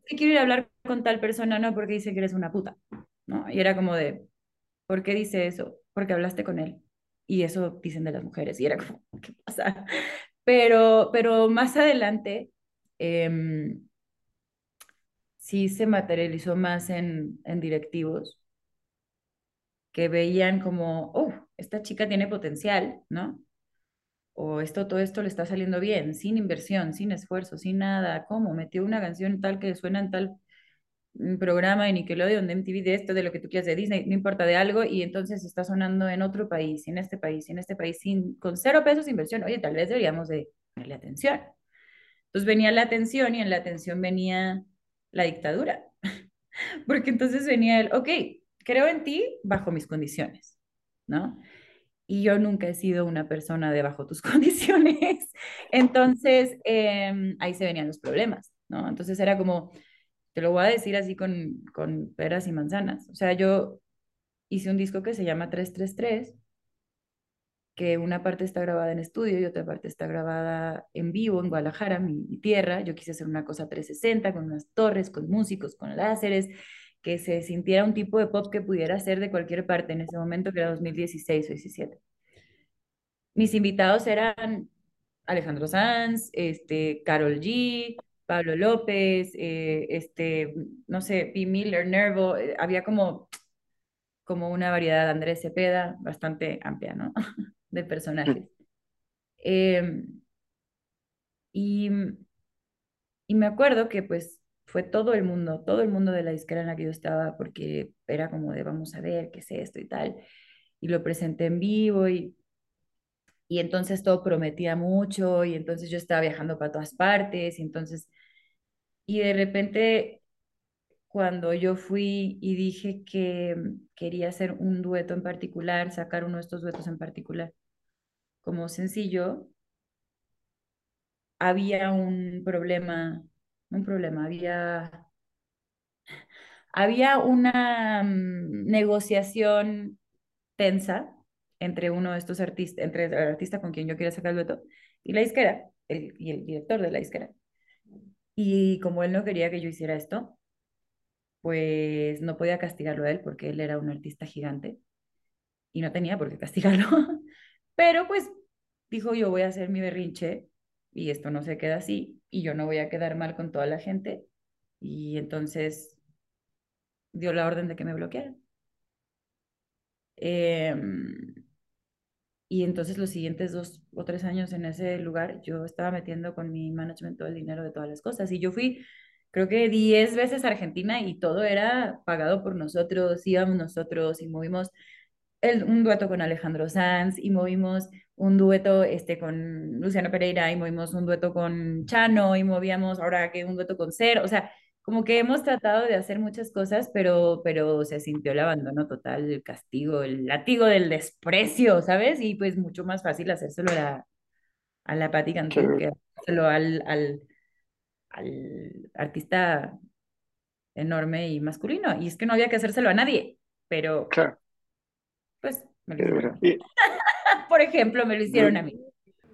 quiero ir a hablar con tal persona, no, porque dice que eres una puta, ¿no? Y era como de, ¿por qué dice eso? Porque hablaste con él. Y eso dicen de las mujeres. Y era como, [LAUGHS] ¿qué pasa? Pero, pero más adelante, em, sí se materializó más en, en directivos que veían como, oh, esta chica tiene potencial, ¿no? O esto, todo esto le está saliendo bien, sin inversión, sin esfuerzo, sin nada. ¿Cómo? Metió una canción tal que suena en tal un programa de Nickelodeon, de MTV, de esto, de lo que tú quieras, de Disney, no importa, de algo, y entonces está sonando en otro país, en este país, en este país, sin, con cero pesos de inversión. Oye, tal vez deberíamos de ponerle atención. Entonces venía la atención y en la atención venía la dictadura. [LAUGHS] Porque entonces venía el, ok, creo en ti bajo mis condiciones, ¿no? y yo nunca he sido una persona de bajo tus [LAUGHS] condiciones. Entonces, em, ahí se venían los problemas, ¿no? Entonces era como, te lo voy a decir así con, con peras y manzanas. O sea, yo hice un disco que se llama 333, que una parte está grabada en estudio y otra parte está grabada en vivo en Guadalajara, mi, mi tierra. Yo quise hacer una cosa 360 con unas torres, con músicos, con láseres, que se sintiera un tipo de pop que pudiera ser de cualquier parte en ese momento, que era 2016 o 17. Mis invitados eran Alejandro Sanz, este, Carol G, Pablo López, eh, este, no sé, P. Miller, Nervo, eh, había como, como una variedad de Andrés Cepeda bastante amplia, ¿no? [LAUGHS] de personajes. Eh, y, y me acuerdo que pues fue todo el mundo, todo el mundo de la disquera en la que yo estaba, porque era como de vamos a ver qué es esto y tal. Y lo presenté en vivo y, y entonces todo prometía mucho y entonces yo estaba viajando para todas partes y entonces, y de repente cuando yo fui y dije que quería hacer un dueto en particular, sacar uno de estos duetos en particular como sencillo, había un problema un problema, había, había una mm, negociación tensa entre uno de estos artistas, entre el artista con quien yo quería sacar el dueto y la disquera, el, y el director de la disquera. Y como él no quería que yo hiciera esto, pues no podía castigarlo a él porque él era un artista gigante y no tenía por qué [LAUGHS] castigarlo. Pero pues dijo, yo voy a hacer mi berrinche y esto no se queda así y yo no voy a quedar mal con toda la gente. Y entonces dio la orden de que me bloquearan. Em, y entonces los siguientes dos o tres años en ese lugar yo estaba metiendo con mi management todo el dinero de todas las cosas. Y yo fui, creo que diez veces a Argentina y todo era pagado por nosotros, íbamos nosotros y movimos el, un dueto con Alejandro Sanz y movimos un dueto este, con Luciano Pereira y movimos un dueto con Chano y movíamos ahora que un dueto con Ser, o sea, como que hemos tratado de hacer muchas cosas, pero, pero se sintió el abandono total, el castigo, el látigo del desprecio, ¿sabes? Y pues mucho más fácil hacérselo a la, a la Patti Cantú que hacérselo al, al, al artista enorme y masculino. Y es que no había que hacérselo a nadie, pero claro. pues me lo [LAUGHS] por ejemplo, me lo hicieron a mí.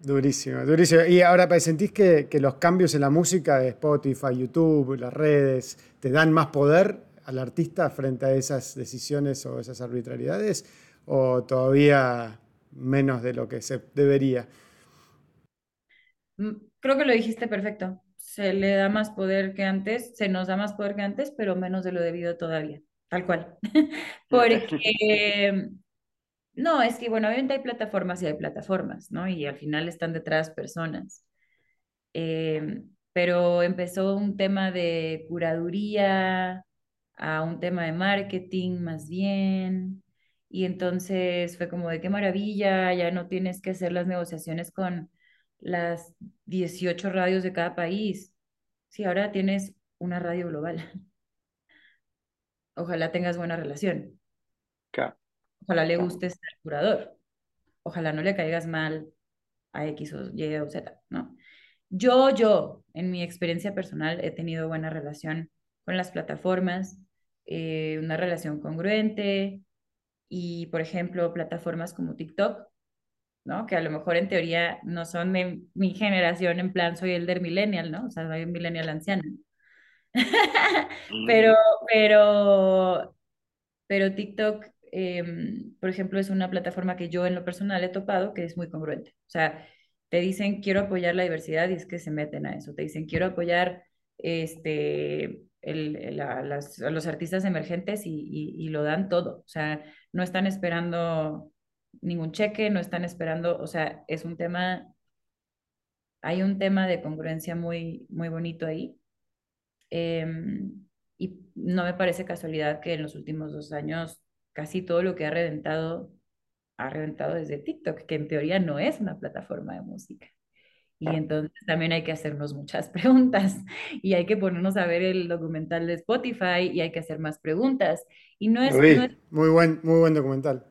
Durísimo, durísimo. Y ahora, ¿sentís que, que, los cambios en la música de Spotify, YouTube, las redes, te dan más poder al artista frente a esas decisiones o esas arbitrariedades? ¿O todavía menos de lo que se debería? Mm, creo que lo dijiste perfecto. Se le da más poder que antes, se nos da más poder que antes, pero menos de lo debido todavía. Tal cual. [LAUGHS] Porque [LAUGHS] no, es que, bueno, obviamente hay plataformas y hay plataformas, ¿no? Y al final están detrás personas. Em, pero empezó un tema de curaduría a un tema de marketing más bien. Y entonces fue como de qué maravilla, ya no tienes que hacer las negociaciones con las 18 radios de cada país. Sí, ahora tienes una radio global. [LAUGHS] Ojalá tengas buena relación. Claro. Ojalá le guste ser curador. Ojalá no le caigas mal a X o Y o Z, ¿no? Yo, yo, en mi experiencia personal, he tenido buena relación con las plataformas, eh, una relación congruente y, por ejemplo, plataformas como TikTok, ¿no? Que a lo mejor en teoría no son de mi generación, en plan soy elder millennial, ¿no? O sea, soy un millennial anciano. [LAUGHS] pero, pero, pero TikTok Em, por ejemplo, es una plataforma que yo en lo personal he topado que es muy congruente. O sea, te dicen quiero apoyar la diversidad y es que se meten a eso. Te dicen quiero apoyar este, el, a, los artistas emergentes y, lo dan todo. O sea, no están esperando ningún cheque, no están esperando, o sea, es un tema, hay un tema de congruencia muy, muy bonito ahí. Em, y no me parece casualidad que en los últimos dos años casi todo lo que ha reventado, ha reventado desde TikTok, que en teoría no es una plataforma de música. Y entonces también hay que hacernos muchas [LAUGHS] preguntas y hay que ponernos a ver el documental de Spotify y hay que hacer más preguntas. Y no es, muy, buen, muy buen documental.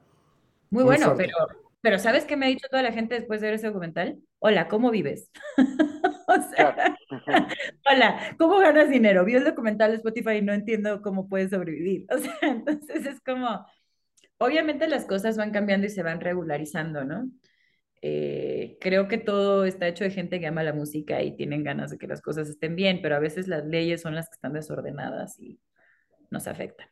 Muy, bueno, pero, Pero ¿sabes qué me ha dicho toda la gente después de ver ese documental? Hola, ¿cómo vives? [LAUGHS] o sea, [LAUGHS] hola, ¿cómo ganas dinero? Vi el documental de Spotify y no entiendo cómo puedes sobrevivir. [LAUGHS] O sea, entonces es como, obviamente las cosas van cambiando y se van regularizando, ¿no? Eh, creo que todo está hecho de gente que ama la música y tienen ganas de que las cosas estén bien, pero a veces las leyes son las que están desordenadas y nos afectan.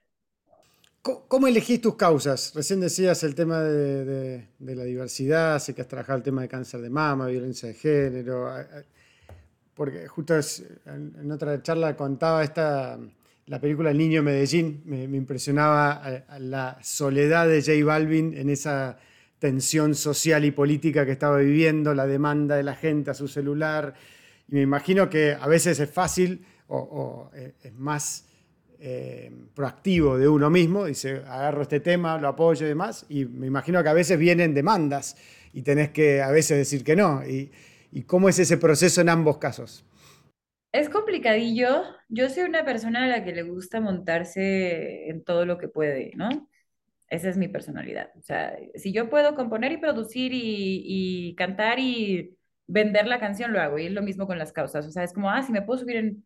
¿Cómo elegís tus causas? Recién decías el tema de, la diversidad, sé que has trabajado el tema de cáncer de mama, violencia de género, porque justo en otra charla contaba esta, la película El Niño Medellín, me, impresionaba la soledad de J Balvin en esa tensión social y política que estaba viviendo, la demanda de la gente a su celular, y me imagino que a veces es fácil o eh, es más eh, proactivo de uno mismo, dice, agarro este tema, lo apoyo y demás, y me imagino que a veces vienen demandas y tenés que a veces decir que no. ¿Y, cómo es ese proceso en ambos casos? Es complicadillo. Yo soy una persona a la que le gusta montarse en todo lo que puede, ¿no? Esa es mi personalidad. O sea, si yo puedo componer y producir y, y cantar y vender la canción, lo hago. Y es lo mismo con las causas. O sea, es como, ah, si me puedo subir en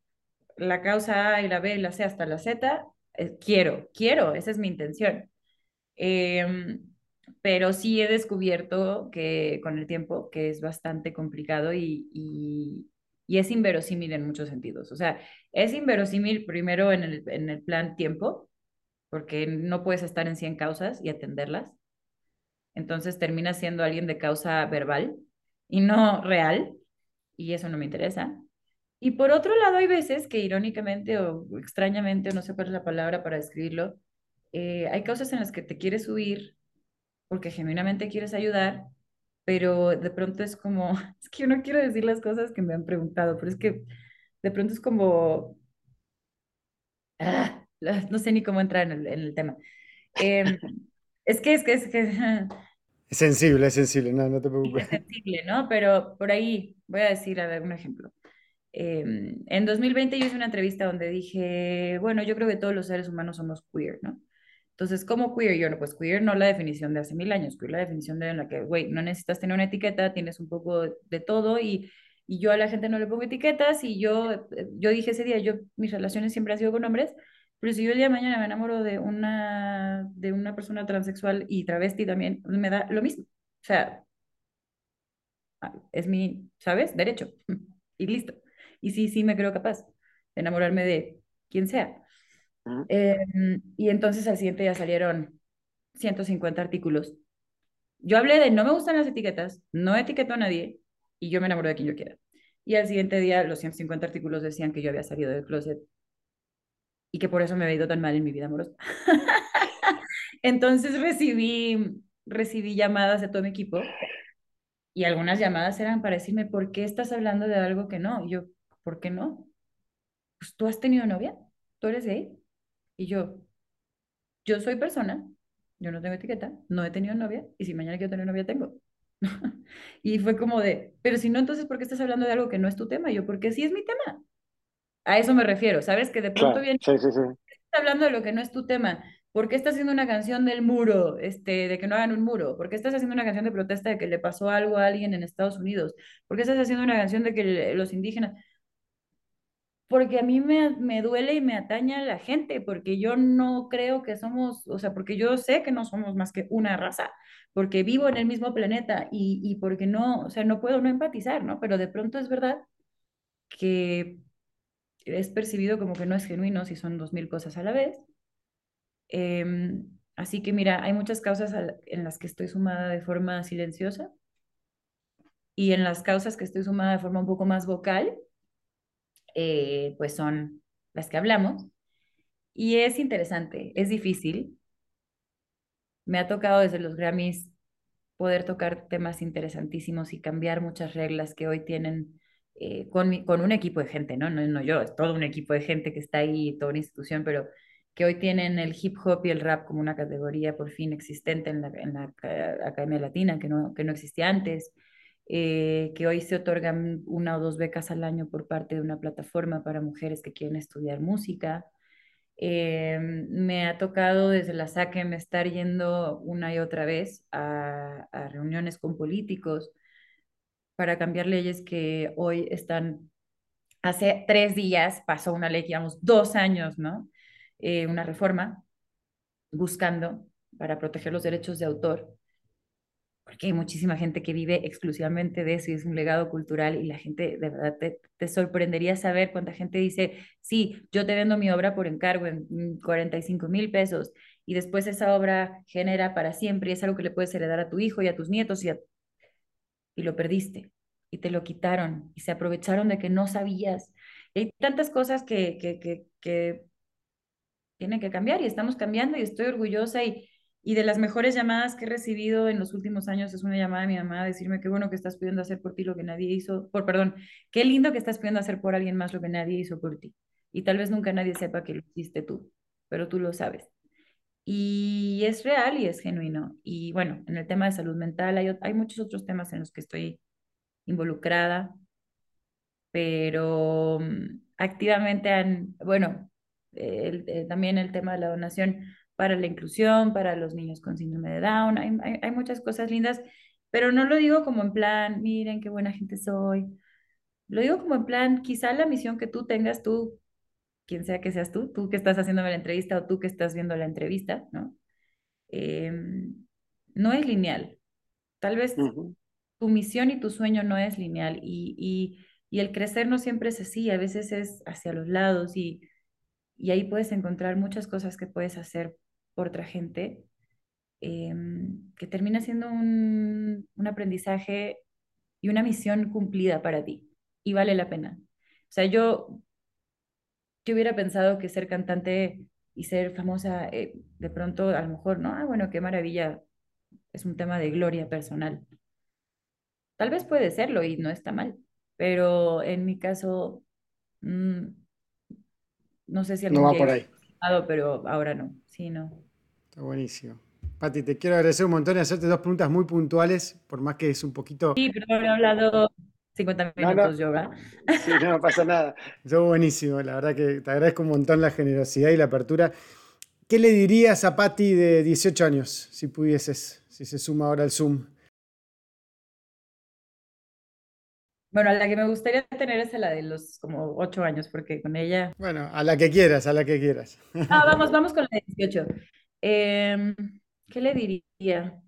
la causa A y la B y la C hasta la Z, eh, quiero, quiero, esa es mi intención. Em, pero sí he descubierto que con el tiempo que es bastante complicado y, y, es inverosímil en muchos sentidos. O sea, es inverosímil primero en el, en el plan tiempo, porque no puedes estar en 100 causas y atenderlas. Entonces terminas siendo alguien de causa verbal y no real, y eso no me interesa. Y por otro lado, hay veces que irónicamente o extrañamente, o no sé cuál es la palabra para describirlo, eh, hay cosas en las que te quieres subir porque genuinamente quieres ayudar, pero de pronto es como, [LAUGHS] es que yo no quiero decir las cosas que me han preguntado, pero es que de pronto es como, ah, no sé ni cómo entrar en el, tema. Em, [LAUGHS] es que, es que, es que... [LAUGHS] Es sensible, es sensible, no, no te preocupes. Es sensible, ¿no? Pero por ahí voy a decir, a ver, un ejemplo. Em, en 2020 yo hice una entrevista donde dije, bueno, yo creo que todos los seres humanos somos queer, ¿no? Entonces, ¿cómo queer? Yo, pues queer no la definición de hace mil años, queer la definición de en la que, güey, no necesitas tener una etiqueta, tienes un poco de todo y, y yo a la gente no le pongo etiquetas y yo, eh, yo dije ese día, yo, mis relaciones siempre han sido con hombres, pero si yo el día de mañana me enamoro de una, de una persona transexual y travesti también, me da lo mismo. O sea, ah, es mi, ¿sabes? Derecho. [LAUGHS] y listo. Y sí, sí me creo capaz de enamorarme de quien sea. Em, y entonces al siguiente ya salieron 150 artículos. Yo hablé de no me gustan las etiquetas, no etiqueto a nadie y yo me enamoro de quien yo quiera. Y al siguiente día los 150 artículos decían que yo había salido del closet y que por eso me había ido tan mal en mi vida amorosa. [LAUGHS] entonces recibí, recibí llamadas de todo mi equipo y algunas llamadas eran para decirme, ¿por qué estás hablando de algo que no? Y yo, ¿por qué no? Pues tú has tenido novia, tú eres gay. Y yo, yo soy persona, yo no tengo etiqueta, no he tenido novia, y si mañana quiero tener novia, tengo. [LAUGHS] y fue como de, pero si no, entonces, ¿por qué estás hablando de algo que no es tu tema? Y yo, porque sí es mi tema. A eso me refiero, ¿sabes? Que de pronto viene, sí, sí, sí. estás hablando de lo que no es tu tema. ¿Por qué estás haciendo una canción del muro, este, de que no hagan un muro? ¿Por qué estás haciendo una canción de protesta de que le pasó algo a alguien en Estados Unidos? ¿Por qué estás haciendo una canción de que los indígenas porque a mí me, me, duele y me ataña la gente, porque yo no creo que somos, o sea, porque yo sé que no somos más que una raza, porque vivo en el mismo planeta y, y porque no, o sea, no puedo no empatizar, ¿no? Pero de pronto es verdad que es percibido como que no es genuino si son dos mil cosas a la vez. Em, así que mira, hay muchas causas en las que estoy sumada de forma silenciosa y en las causas que estoy sumada de forma un poco más vocal, eh, pues son las que hablamos. Y es interesante, es difícil. Me ha tocado desde los Grammys poder tocar temas interesantísimos y cambiar muchas reglas que hoy tienen eh, con, con un equipo de gente, ¿no? ¿no? No yo, es todo un equipo de gente que está ahí, toda una institución, pero que hoy tienen el hip hop y el rap como una categoría por fin existente en la, en la Academia Latina, que no, que no existía antes, eh, que hoy se otorgan una o dos becas al año por parte de una plataforma para mujeres que quieren estudiar música. Em, me ha tocado desde la me estar yendo una y otra vez a, reuniones con políticos para cambiar leyes que hoy están, hace tres días pasó una ley, digamos, dos años, ¿no? Eh, una reforma buscando para proteger los derechos de autor porque hay muchísima gente que vive exclusivamente de eso y es un legado cultural y la gente, de verdad, te, sorprendería saber cuánta gente dice, sí, yo te vendo mi obra por encargo en 45 mil pesos y después esa obra genera para siempre y es algo que le puedes heredar a tu hijo y a tus nietos y, y lo perdiste y te lo quitaron y se aprovecharon de que no sabías. Hay tantas cosas que, que, que, que tienen que cambiar y estamos cambiando y estoy orgullosa y y de las mejores llamadas que he recibido en los últimos años es una llamada de mi mamá a decirme qué bueno que estás pudiendo hacer por ti lo que nadie hizo, por perdón, qué lindo que estás pudiendo hacer por alguien más lo que nadie hizo por ti. Y tal vez nunca nadie sepa que lo hiciste tú, pero tú lo sabes. Y es real y es genuino. Y bueno, en el tema de salud mental hay, hay muchos otros temas en los que estoy involucrada, pero mm, activamente han, bueno, también el tema de la donación para la inclusión, para los niños con síndrome de Down. Hay, muchas cosas lindas, pero no lo digo como en plan, miren qué buena gente soy. Lo digo como en plan, quizá la misión que tú tengas, tú, quien sea que seas tú, tú que estás haciéndome la entrevista o tú que estás viendo la entrevista, ¿no? Em, no es lineal. Tal vez tu misión y tu sueño no es lineal y, y, y el crecer no siempre es así, a veces es hacia los lados y, y ahí puedes encontrar muchas cosas que puedes hacer por otra gente, em, que termina siendo un, un, aprendizaje y una misión cumplida para ti y vale la pena. O sea, yo, yo hubiera pensado que ser cantante y ser famosa, eh, de pronto a lo mejor, ¿no? Ah, bueno, qué maravilla, es un tema de gloria personal. Tal vez puede serlo y no está mal, pero en mi caso, mm, no sé si algún no va por ahí. pero ahora no, sí, no. Está buenísimo. Pati, te quiero agradecer un montón y hacerte dos preguntas muy puntuales, por más que es un poquito... Sí, pero he hablado 50 minutos yo, ¿verdad? Sí, no pasa nada. Eso buenísimo, la verdad que te agradezco un montón la generosidad y la apertura. ¿Qué le dirías a Pati de 18 años, si pudieses, si se suma ahora al Zoom? Bueno, a la que me gustaría tener es a la de los como 8 años, porque con ella... Bueno, a la que quieras, a la que quieras. Ah, vamos, vamos con la de 18. Em, ¿qué le diría?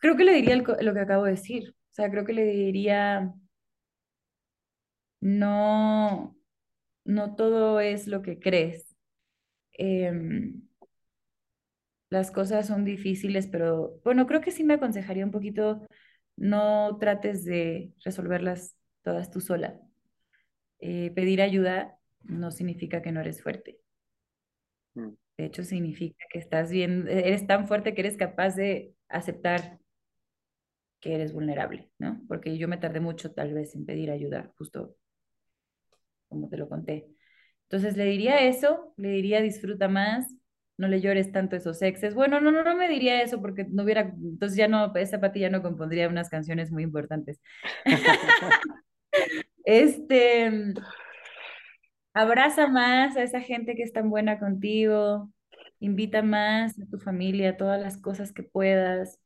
Creo que le diría lo que acabo de decir. O sea, creo que le diría, no, no todo es lo que crees. Em, las cosas son difíciles, pero bueno, creo que sí me aconsejaría un poquito, no trates de resolverlas todas tú sola. Eh, pedir ayuda no significa que no eres fuerte. Mm. De hecho, significa que estás bien, eres tan fuerte que eres capaz de aceptar que eres vulnerable, ¿no? Porque yo me tardé mucho tal vez en pedir ayuda, justo como te lo conté. Entonces le diría eso, le diría disfruta más, no le llores tanto esos exes. Bueno, no, no, no me diría eso porque no hubiera, entonces ya no, esa patilla no compondría unas canciones muy importantes. [LAUGHS] este, Abraza más a esa gente que es tan buena contigo, invita más a tu familia, a todas las cosas que puedas.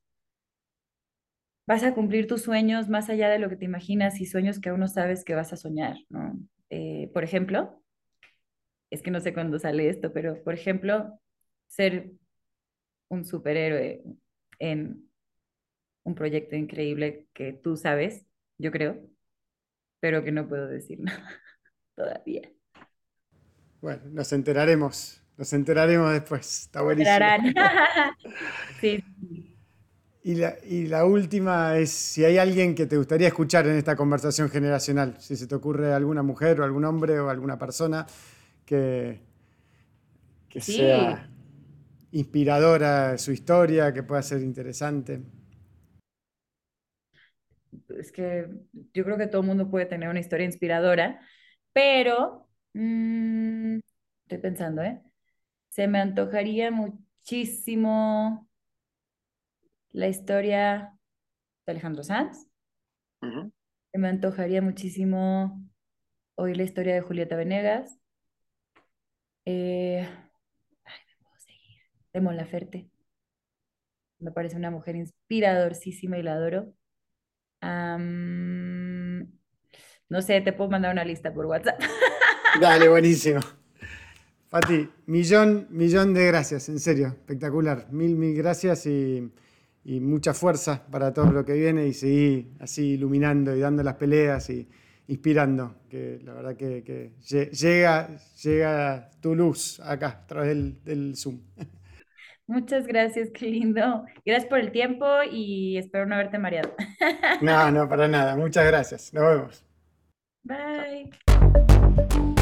Vas a cumplir tus sueños más allá de lo que te imaginas y sueños que aún no sabes que vas a soñar, ¿no? Eh, por ejemplo, es que no sé cuándo sale esto, pero por ejemplo, ser un superhéroe en un proyecto increíble que tú sabes, yo creo, pero que no puedo decir [LAUGHS] nada todavía. Bueno, nos enteraremos, nos enteraremos después. Está buenísimo. [LAUGHS] sí. Y la, y la última es si hay alguien que te gustaría escuchar en esta conversación generacional, si se te ocurre alguna mujer o algún hombre o alguna persona que, que sea inspiradora su historia, que pueda ser interesante. Es que yo creo que todo el mundo puede tener una historia inspiradora, pero Mm, estoy pensando, ¿eh? Se me antojaría muchísimo la historia de Alejandro Sanz. Se me antojaría muchísimo oír la historia de Julieta Venegas. Eh, ay, me puedo seguir. De Mon Laferte. Me parece una mujer inspiradorísima y la adoro. No sé, te puedo mandar una lista por WhatsApp. [LAUGHS] Dale, buenísimo. Fati, millón, millón de gracias, en serio, espectacular. Mil, mil gracias y, y mucha fuerza para todo lo que viene y seguir así iluminando y dando las peleas y inspirando, que la verdad que, que lle- llega, llega tu luz acá a través del, del Zoom. Muchas gracias, qué lindo. Gracias por el tiempo y espero no haberte mareado. No, no, para nada. Muchas gracias. Nos vemos. Bye.